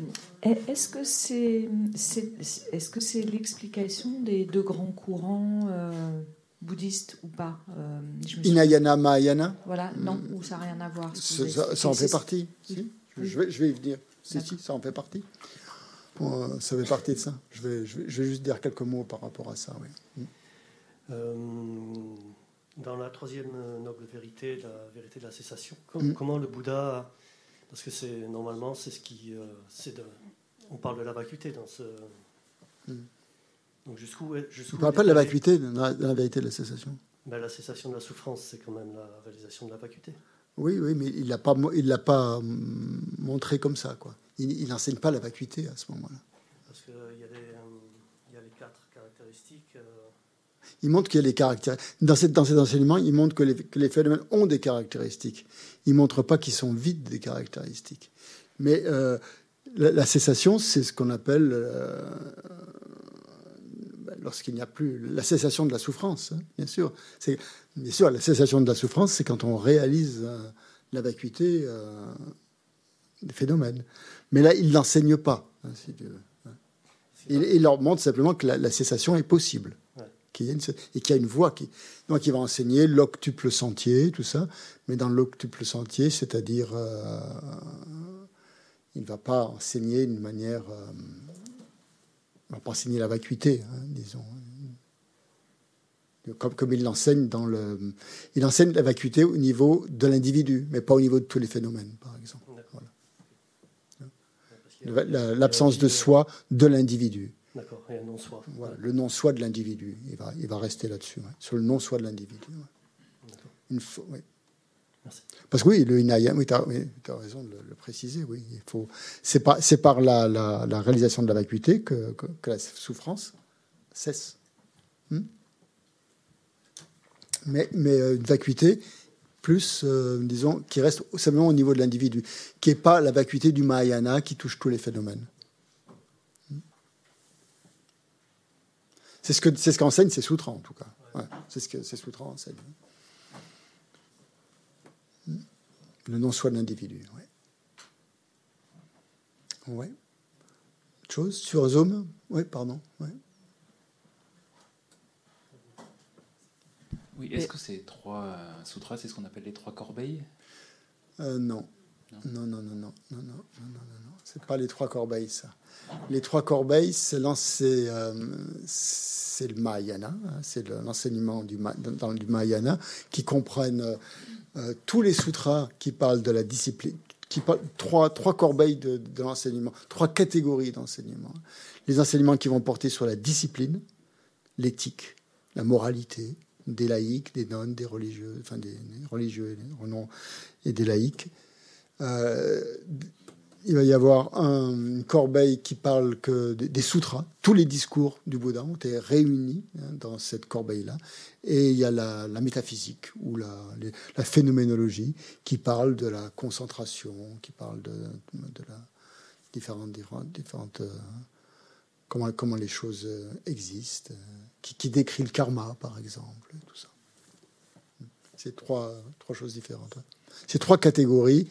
[SPEAKER 2] est-ce que c'est est, ce que c'est l'explication des deux grands courants euh, bouddhistes ou pas
[SPEAKER 1] euh, Inayana, Mahayana?
[SPEAKER 2] Voilà, non, ou ça n'a rien à voir.
[SPEAKER 1] Ça, en fait partie. Si? je, vais, je vais y venir. Si, si, ça en fait partie. ça fait partie de ça. Je vais, je vais, je vais, juste dire quelques mots par rapport à ça. Oui.
[SPEAKER 3] Dans la troisième euh, noble vérité, la vérité de la cessation, mm. comment le Bouddha, parce que c'est normalement c'est ce qui, euh, c'est de, on parle de la vacuité dans ce. Mm.
[SPEAKER 1] Donc jusqu'où, jusqu'où on ne parle pas de la vacuité dans la, vérité de la cessation.
[SPEAKER 3] Ben, la cessation de la souffrance, c'est quand même la réalisation de la vacuité.
[SPEAKER 1] Oui, oui, mais il l'a pas, il l'a pas mm, montré comme ça, quoi. Il n'enseigne pas la vacuité à ce moment-là.
[SPEAKER 3] Parce qu'il y, y, a les quatre caractéristiques. Euh,
[SPEAKER 1] Il montre qu'il y a des caractéristiques. Dans, cette, dans cet enseignement, il montre que les, que les phénomènes ont des caractéristiques. Il ne montre pas qu'ils sont vides des caractéristiques. Mais euh, la, cessation, c'est ce qu'on appelle, euh, ben, lorsqu'il n'y a plus, la cessation de la souffrance, hein, bien sûr. Bien sûr, la cessation de la souffrance, c'est quand on réalise euh, la vacuité des phénomènes. Mais là, il n'enseigne pas. Hein, il, leur montre simplement que la, cessation est possible. Et qu'il y a une voie qui. Donc, il va enseigner l'octuple sentier, tout ça. Mais dans l'octuple sentier, c'est-à-dire. Euh, il ne va pas enseigner d'une manière. Euh, il ne va pas enseigner la vacuité, hein, disons. Comme, comme il l'enseigne dans le. Il enseigne la vacuité au niveau de l'individu, mais pas au niveau de tous les phénomènes, par exemple l'absence de soi de l'individu.
[SPEAKER 3] D'accord, et un non-soi.
[SPEAKER 1] le non-soi de l'individu. Il va, il va rester là-dessus, sur le non-soi de l'individu. Une Merci. Parce que oui, le inaya, oui, tu as, raison de le, préciser, oui. Il faut, c'est, par, c'est par la, la, réalisation de la vacuité que, que, la souffrance cesse. Hmm? mais, mais euh, une vacuité plus, euh, disons, qui reste simplement au niveau de l'individu, qui n'est pas la vacuité du Mahayana qui touche tous les phénomènes. C'est ce que c'est ce qu'enseignent ces sutras en tout cas. c'est ce que ces sutras enseignent. Le non-soi de l'individu. Ouais. ouais. Autre chose sur Zoom? Oui, pardon. Ouais.
[SPEAKER 4] est-ce que ces trois euh, sutras, c'est ce qu'on appelle les trois corbeilles?
[SPEAKER 1] Euh, non. Non. non. Non, non, non, non, non, non, non, non, C'est pas les trois corbeilles, ça. Les trois corbeilles, c'est euh, le Mahayana, hein, c'est l'enseignement du, dans, du Mahayana qui comprennent tous les sutras qui parlent de la discipline, qui parlent trois, trois corbeilles de, de l'enseignement, trois catégories d'enseignement. Les enseignements qui vont porter sur la discipline, l'éthique, la moralité, des laïcs, des nonnes, des religieux, enfin des, religieux et des laïcs. Euh, il va y avoir un, corbeille qui parle que des, sutras. Tous les discours du Bouddha ont été réunis hein, dans cette corbeille-là. Et il y a la, métaphysique ou la, phénoménologie qui parle de la concentration, qui parle de, la différentes, différentes, euh, comment, comment les choses euh, existent qui, décrit le karma, par exemple, tout ça. C'est trois, trois choses différentes. C'est trois catégories,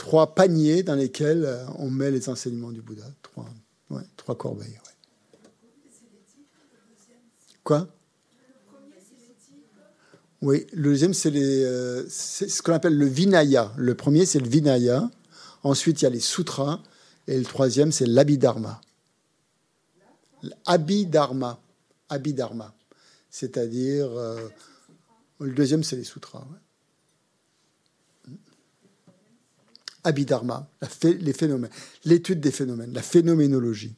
[SPEAKER 1] trois paniers dans lesquels euh, on met les enseignements du Bouddha. Trois, ouais, trois corbeilles. Quoi? Oui, le deuxième, c'est euh, ce qu'on appelle le Vinaya. Le premier, c'est le Vinaya. Ensuite, il y a les sutras. Et le troisième, c'est l'Abhidharma. L'Abhidharma. Abhidharma, c'est-à-dire euh, le deuxième c'est les sutras. Abhidharma, les phénomènes, l'étude des phénomènes, la phénoménologie.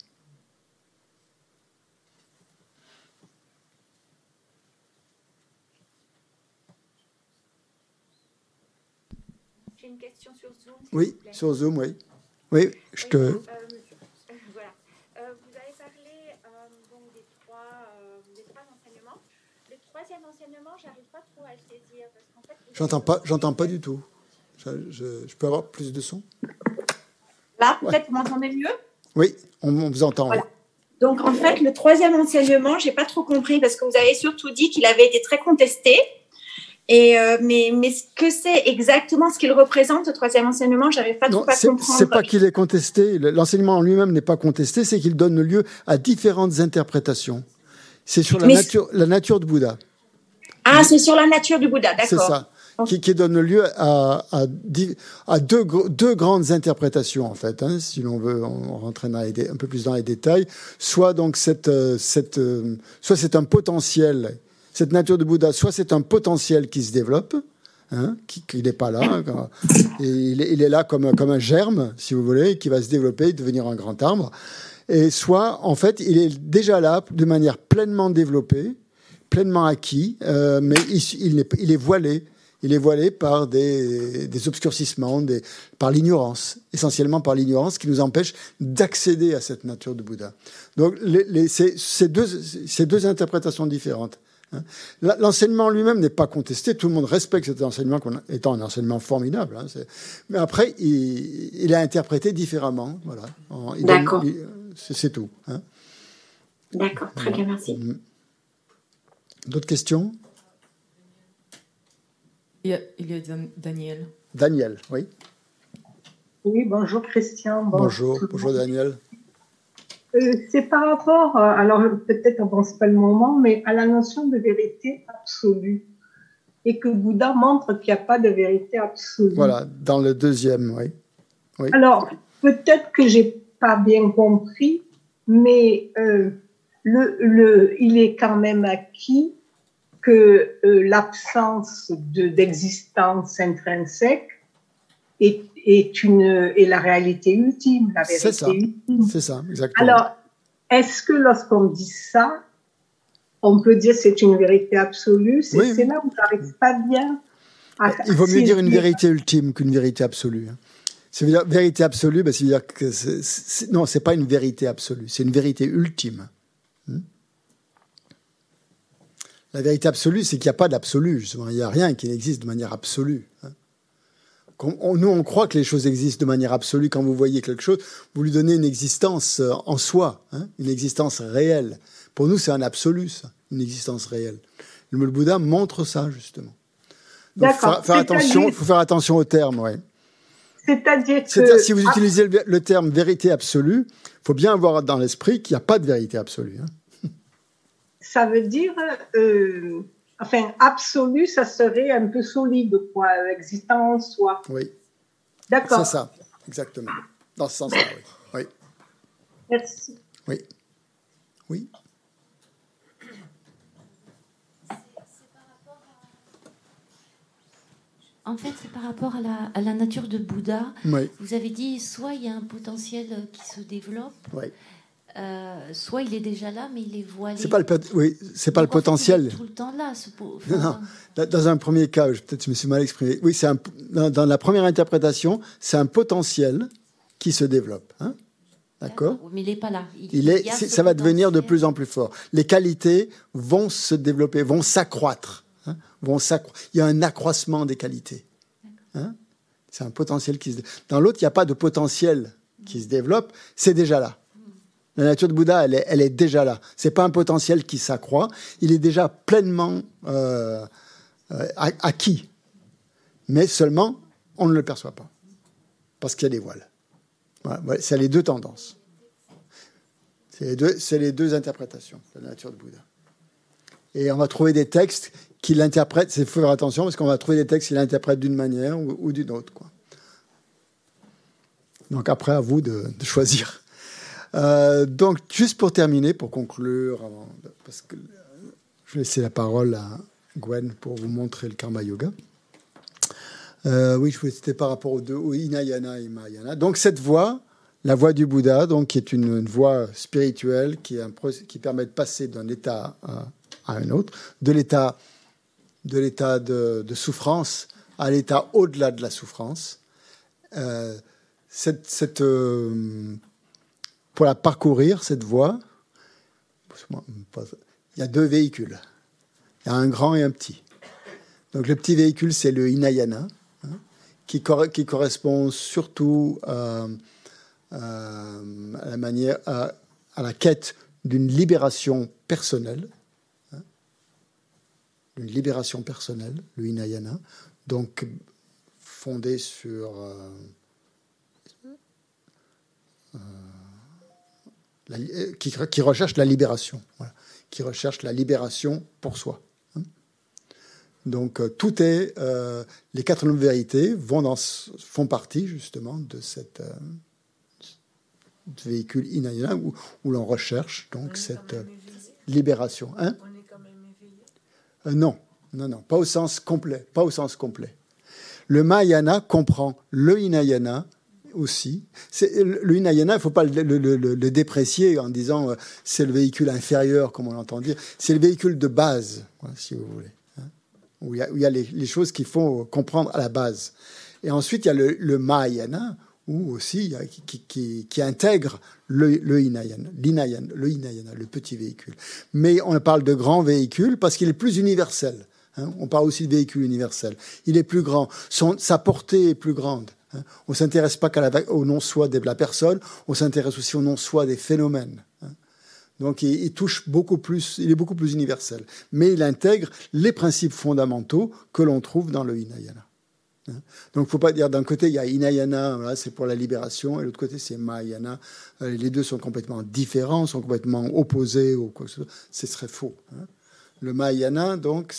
[SPEAKER 5] J'ai une question sur Zoom.
[SPEAKER 1] Oui, sur Zoom, oui. Oui, je te. Euh, J'entends pas, j'entends pas du tout. Je, peux avoir plus de son?
[SPEAKER 5] Là, peut-être vous m'entendez mieux?
[SPEAKER 1] Oui, on, vous entend.
[SPEAKER 5] Donc en fait, le troisième enseignement, j'ai pas trop compris parce que vous avez surtout dit qu'il avait été très contesté. Et euh, mais, mais ce que c'est exactement ce qu'il représente, le troisième enseignement, j'avais pas trop à comprendre.
[SPEAKER 1] C'est pas qu'il est contesté, l'enseignement en lui-même n'est pas contesté, c'est qu'il donne lieu à différentes interprétations. C'est sur la nature, la nature de Bouddha.
[SPEAKER 5] Ah, c'est sur la nature du Bouddha, d'accord. C'est ça
[SPEAKER 1] qui, donne lieu à, deux, grandes interprétations en fait, hein, si l'on veut rentrer dans un peu plus dans les détails. Soit donc cette, euh, euh, soit c'est un potentiel, cette nature de Bouddha, soit c'est un potentiel qui se développe, hein, qui, n'est pas là, hein, et il, est, là comme, comme un germe, si vous voulez, qui va se développer, devenir un grand arbre. Et soit, en fait, il est déjà là de manière pleinement développée, pleinement acquis, euh, mais il, est, voilé il est voilé par des, obscurcissements, des, par l'ignorance, essentiellement par l'ignorance qui nous empêche d'accéder à cette nature de Bouddha. Donc, les, ces, deux, ces deux interprétations différentes, Hein. L'enseignement lui-même n'est pas contesté, tout le monde respecte cet enseignement comme étant un enseignement formidable. Hein. Mais après, il, est interprété différemment. Voilà.
[SPEAKER 5] D'accord.
[SPEAKER 1] C'est tout. Hein.
[SPEAKER 5] D'accord, très bien, merci. Mm.
[SPEAKER 1] D'autres questions?
[SPEAKER 2] Il y, a, Daniel.
[SPEAKER 1] Daniel, oui.
[SPEAKER 6] Oui, bonjour Christian.
[SPEAKER 1] Bonjour, bonjour Daniel.
[SPEAKER 6] Euh, c'est par rapport, euh, alors peut-être avance pas le moment, mais à la notion de vérité absolue. Et que Bouddha montre qu'il n'y a pas de vérité absolue.
[SPEAKER 1] Voilà, dans le deuxième, oui. oui.
[SPEAKER 6] Alors, peut-être que j'ai pas bien compris, mais euh, le, le, il est quand même acquis que l'absence d'existence intrinsèque est, est, une, est la réalité ultime, la vérité
[SPEAKER 1] ça, c'est ça, exactement.
[SPEAKER 6] Alors, est-ce que lorsqu'on dit ça, on peut dire c'est une vérité absolue? C'est là où j'arrive pas bien
[SPEAKER 1] à Il vaut mieux dire une vérité ultime qu'une vérité absolue. Hein. Dire vérité absolue, ben, c'est dire que c'est, non, c'est pas une vérité absolue, c'est une vérité ultime. Hmm? La vérité absolue, c'est qu'il n'y a pas d'absolu, justement. Il n'y a rien qui n'existe de manière absolue. Hein nous, on croit que les choses existent de manière absolue. Quand vous voyez quelque chose, vous lui donnez une existence euh, en soi, hein, une existence réelle. Pour nous, c'est un absolu, ça, une existence réelle. Le Bouddha montre ça, justement. D'accord. Faire, attention, il faut faire attention aux termes, oui.
[SPEAKER 6] C'est-à-dire que...
[SPEAKER 1] Si vous utilisez le, terme vérité absolue, il faut bien avoir dans l'esprit qu'il n'y a pas de vérité absolue. Hein.
[SPEAKER 6] Ça veut dire... Euh, enfin, absolu, ça serait un peu solide, quoi, existence, soit.
[SPEAKER 1] Oui.
[SPEAKER 6] D'accord.
[SPEAKER 1] C'est ça, exactement. Dans ce sens-là, oui. oui.
[SPEAKER 6] Merci.
[SPEAKER 1] Oui. Oui.
[SPEAKER 7] En fait, c'est par rapport à la, à la, nature de Bouddha.
[SPEAKER 1] Oui.
[SPEAKER 7] Vous avez dit, soit il y a un potentiel qui se développe,
[SPEAKER 1] oui.
[SPEAKER 7] Euh, soit il est déjà là, mais il est voilé.
[SPEAKER 1] C'est pas le, oui, c'est pas le potentiel.
[SPEAKER 7] tout le temps là, ce
[SPEAKER 1] non, non. Dans un premier cas, peut-être je me suis mal exprimé. Oui, c'est dans, dans, la première interprétation, c'est un potentiel qui se développe. Hein D'accord?
[SPEAKER 7] Mais il n'est pas là.
[SPEAKER 1] Il, est, ça va devenir de plus en plus fort. Les qualités vont se développer, vont s'accroître. Hein vont il y a un accroissement des qualités. Hein c'est un potentiel qui se Dans l'autre, il n'y a pas de potentiel qui se développe, c'est déjà là. La nature de Bouddha, elle est, déjà là. C'est pas un potentiel qui s'accroît. Il est déjà pleinement euh, euh, acquis. Mais seulement, on ne le perçoit pas. Parce qu'il y a des voiles. C'est les deux tendances. C'est les deux, c'est les deux interprétations de la nature de Bouddha. Et on va trouver des textes qui l'interprètent. Il faut faire attention parce qu'on va trouver des textes qui l'interprètent d'une manière ou, d'une autre. Donc après, à vous de choisir. Euh, donc, juste pour terminer, pour conclure, parce que je vais laisser la parole à Gwen pour vous montrer le karma yoga. Euh, oui, c'était par rapport aux deux, au Inayana et Mahayana. Donc, cette voie, la voie du Bouddha, donc, qui est une, voie spirituelle qui, permet de passer d'un état à, un autre, de l'état de, souffrance à l'état au-delà de la souffrance. Euh, cette pour la parcourir, cette voie, il y a deux véhicules. Il y a un grand et un petit. Donc le petit véhicule, c'est le Hinayana, hein, qui, qui, correspond surtout à, la manière, à, la quête d'une libération personnelle, hein, d'une libération personnelle, le Hinayana, donc fondé sur euh, euh, euh, qui, recherche la libération, qui recherche la libération pour soi. Hein. Donc euh, tout est, euh, les quatre nobles vérités vont dans, font partie justement de cette véhicule inayana où, où l'on recherche donc cette libération. Hein
[SPEAKER 2] On est quand même
[SPEAKER 1] non, non, non, pas au sens complet, pas au sens complet. Le Mahayana comprend le Hinayana aussi. Le Hinayana, il ne faut pas le, déprécier en disant euh, c'est le véhicule inférieur, comme on l'entend dire. C'est le véhicule de base, si vous voulez, hein, où il y a, les, choses qu'il faut comprendre à la base. Et ensuite, il y a le, Mahayana, ou aussi qui, intègre le, le Hinayana, le Hinayana, le petit véhicule. Mais on parle de grand véhicule parce qu'il est plus universel. Hein. On parle aussi de véhicule universel. Il est plus grand. sa portée est plus grande. Hein. On s'intéresse pas qu'à au non-soi de la personne, on s'intéresse aussi au non-soi des phénomènes. Hein. Donc il, touche beaucoup plus, il est beaucoup plus universel. Mais il intègre les principes fondamentaux que l'on trouve dans le Hinayana. Hein. Donc, faut pas dire d'un côté, il y a Inayana, c'est pour la libération, et l'autre côté, c'est Mahayana. Euh, les deux sont complètement différents, sont complètement opposés. Ce serait faux. Hein. Le Mahayana, donc,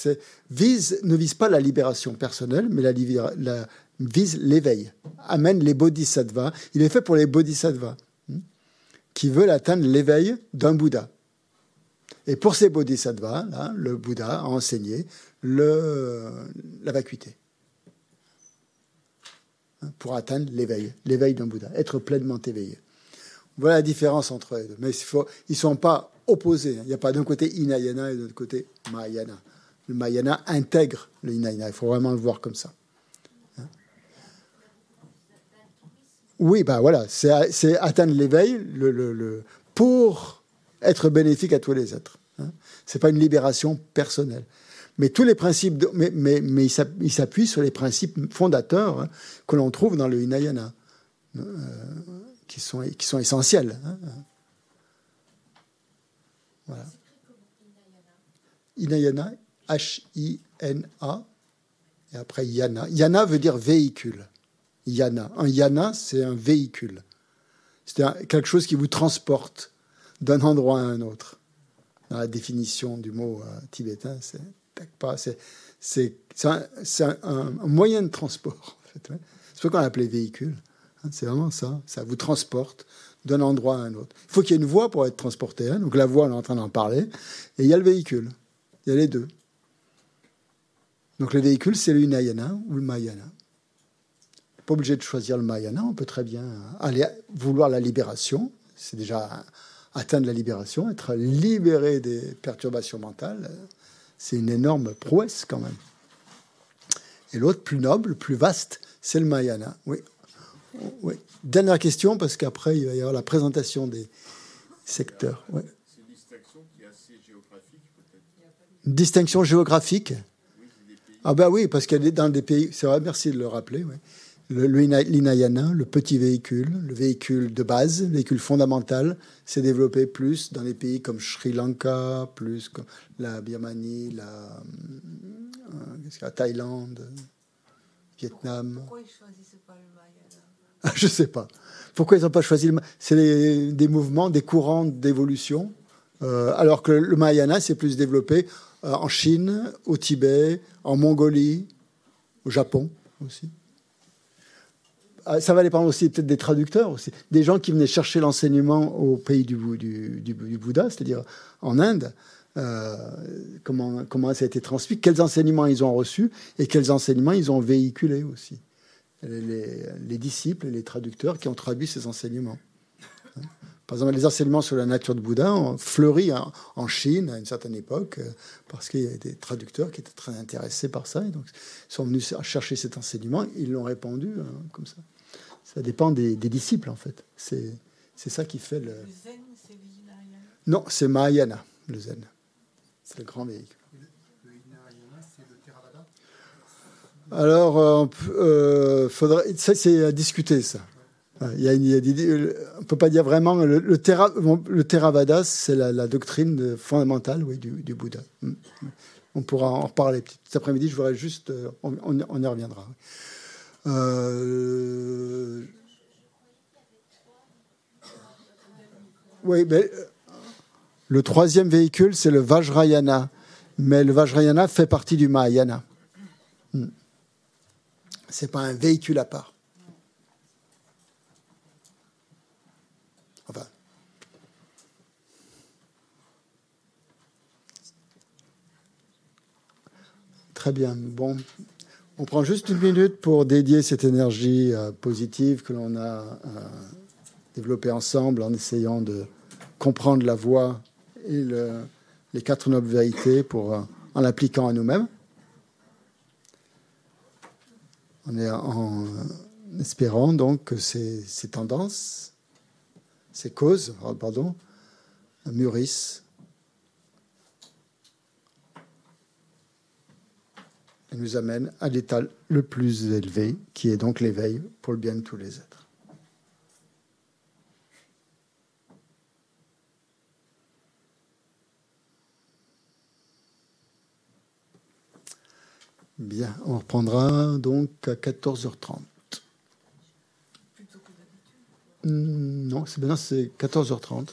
[SPEAKER 1] vise, ne vise pas la libération personnelle, mais la, la vise l'éveil, amène les bodhisattvas. Il est fait pour les bodhisattvas, hein, qui veulent atteindre l'éveil d'un Bouddha. Et pour ces bodhisattvas, là, le Bouddha a enseigné la vacuité pour atteindre l'éveil, l'éveil d'un Bouddha, être pleinement éveillé. Voilà la différence entre eux. Mais ils ne sont pas opposés. Il n'y a pas d'un côté Inayana et de l'autre côté Mahayana. Le Mahayana intègre le Inayana. Il faut vraiment le voir comme ça. Oui, bah voilà, c'est atteindre l'éveil pour être bénéfique à tous les êtres. Hein. Ce n'est pas une libération personnelle. Mais tous les principes, il s'appuie sur les principes fondateurs hein, que l'on trouve dans le Hinayana, euh, qui, sont, qui sont essentiels. Hein. Voilà. Hinayana, H-I-N-A, et après Yana. Yana veut dire véhicule. Yana. Un yana, c'est un véhicule. C'est quelque chose qui vous transporte d'un endroit à un autre. Dans la définition du mot euh, tibétain, c'est. C'est un, un, moyen de transport. C'est ce qu'on appelait véhicule. Hein, c'est vraiment ça. Ça vous transporte d'un endroit à un autre. Il faut qu'il y ait une voie pour être transporté. Hein. Donc la voie, on est en train d'en parler. Et il y a le véhicule. Il y a les deux. Donc le véhicule, c'est le Hinayana ou le Mayana. Pas obligé de choisir le Mayana. On peut très bien aller vouloir la libération. C'est déjà atteindre la libération, être libéré des perturbations mentales. C'est une énorme prouesse quand même. Et l'autre, plus noble, plus vaste, c'est le Mayana. Oui. oui. Dernière question, parce qu'après, il va y avoir la présentation des secteurs. C'est une distinction qui est assez géographique, peut-être Une distinction géographique? Ah ben oui, parce qu'elle est dans des pays... C'est vrai, merci de le rappeler. Oui l'inayana, le petit véhicule, le véhicule de base, le véhicule fondamental, s'est développé plus dans les pays comme Sri Lanka, plus comme la Birmanie, la, euh, la Thaïlande, Vietnam. Pourquoi ils choisissent pas le Mayana Je sais pas. Pourquoi ils n'ont pas choisi le C'est des mouvements, des courants d'évolution, euh, alors que le Mahayana s'est plus développé euh, en Chine, au Tibet, en Mongolie, au Japon aussi. Ah, ça va dépendre aussi peut-être des traducteurs, aussi. des gens qui venaient chercher l'enseignement au pays du, Bouddha, c'est-à-dire en Inde. Euh, comment, ça a été transmis, quels enseignements ils ont reçus et quels enseignements ils ont véhiculés aussi. Les, les disciples et les traducteurs qui ont traduit ces enseignements. Par exemple, les enseignements sur la nature de Bouddha ont fleuri en, Chine à une certaine époque euh, parce qu'il y a des traducteurs qui étaient très intéressés par ça et donc sont venus chercher cet enseignement, ils l'ont répandu hein, comme ça. Ça dépend des, disciples, en fait. C'est, ça qui fait le. Le zen, c'est Non, c'est Mahayana, le zen. C'est le grand véhicule. Le c'est le Theravada? Alors, euh, euh, faudrait, ça, c'est à discuter, ça. Il y a, il y a on ne peut pas dire vraiment. Le, le, le Theravada, c'est la, doctrine fondamentale oui, du, du, Bouddha. Mm. On pourra en reparler cet après-midi. Je voudrais juste. Euh, on, on y reviendra. Euh, oui, mais euh, le troisième véhicule, c'est le Vajrayana. Mais le Vajrayana fait partie du Mahayana. Hmm. C'est pas un véhicule à part. Enfin. Très bien. Bon. On prend juste une minute pour dédier cette énergie euh, positive que l'on a euh, développée ensemble en essayant de comprendre la voie et les quatre nobles vérités pour, euh, en l'appliquant à nous-mêmes. On est en espérant donc que ces, ces tendances, ces causes, pardon, mûrissent et nous amènent à l'état le plus élevé, qui est donc l'éveil pour le bien de tous les êtres. Bien, on reprendra donc à 14h30. Hmm, Non, c'est maintenant c'est 14h30.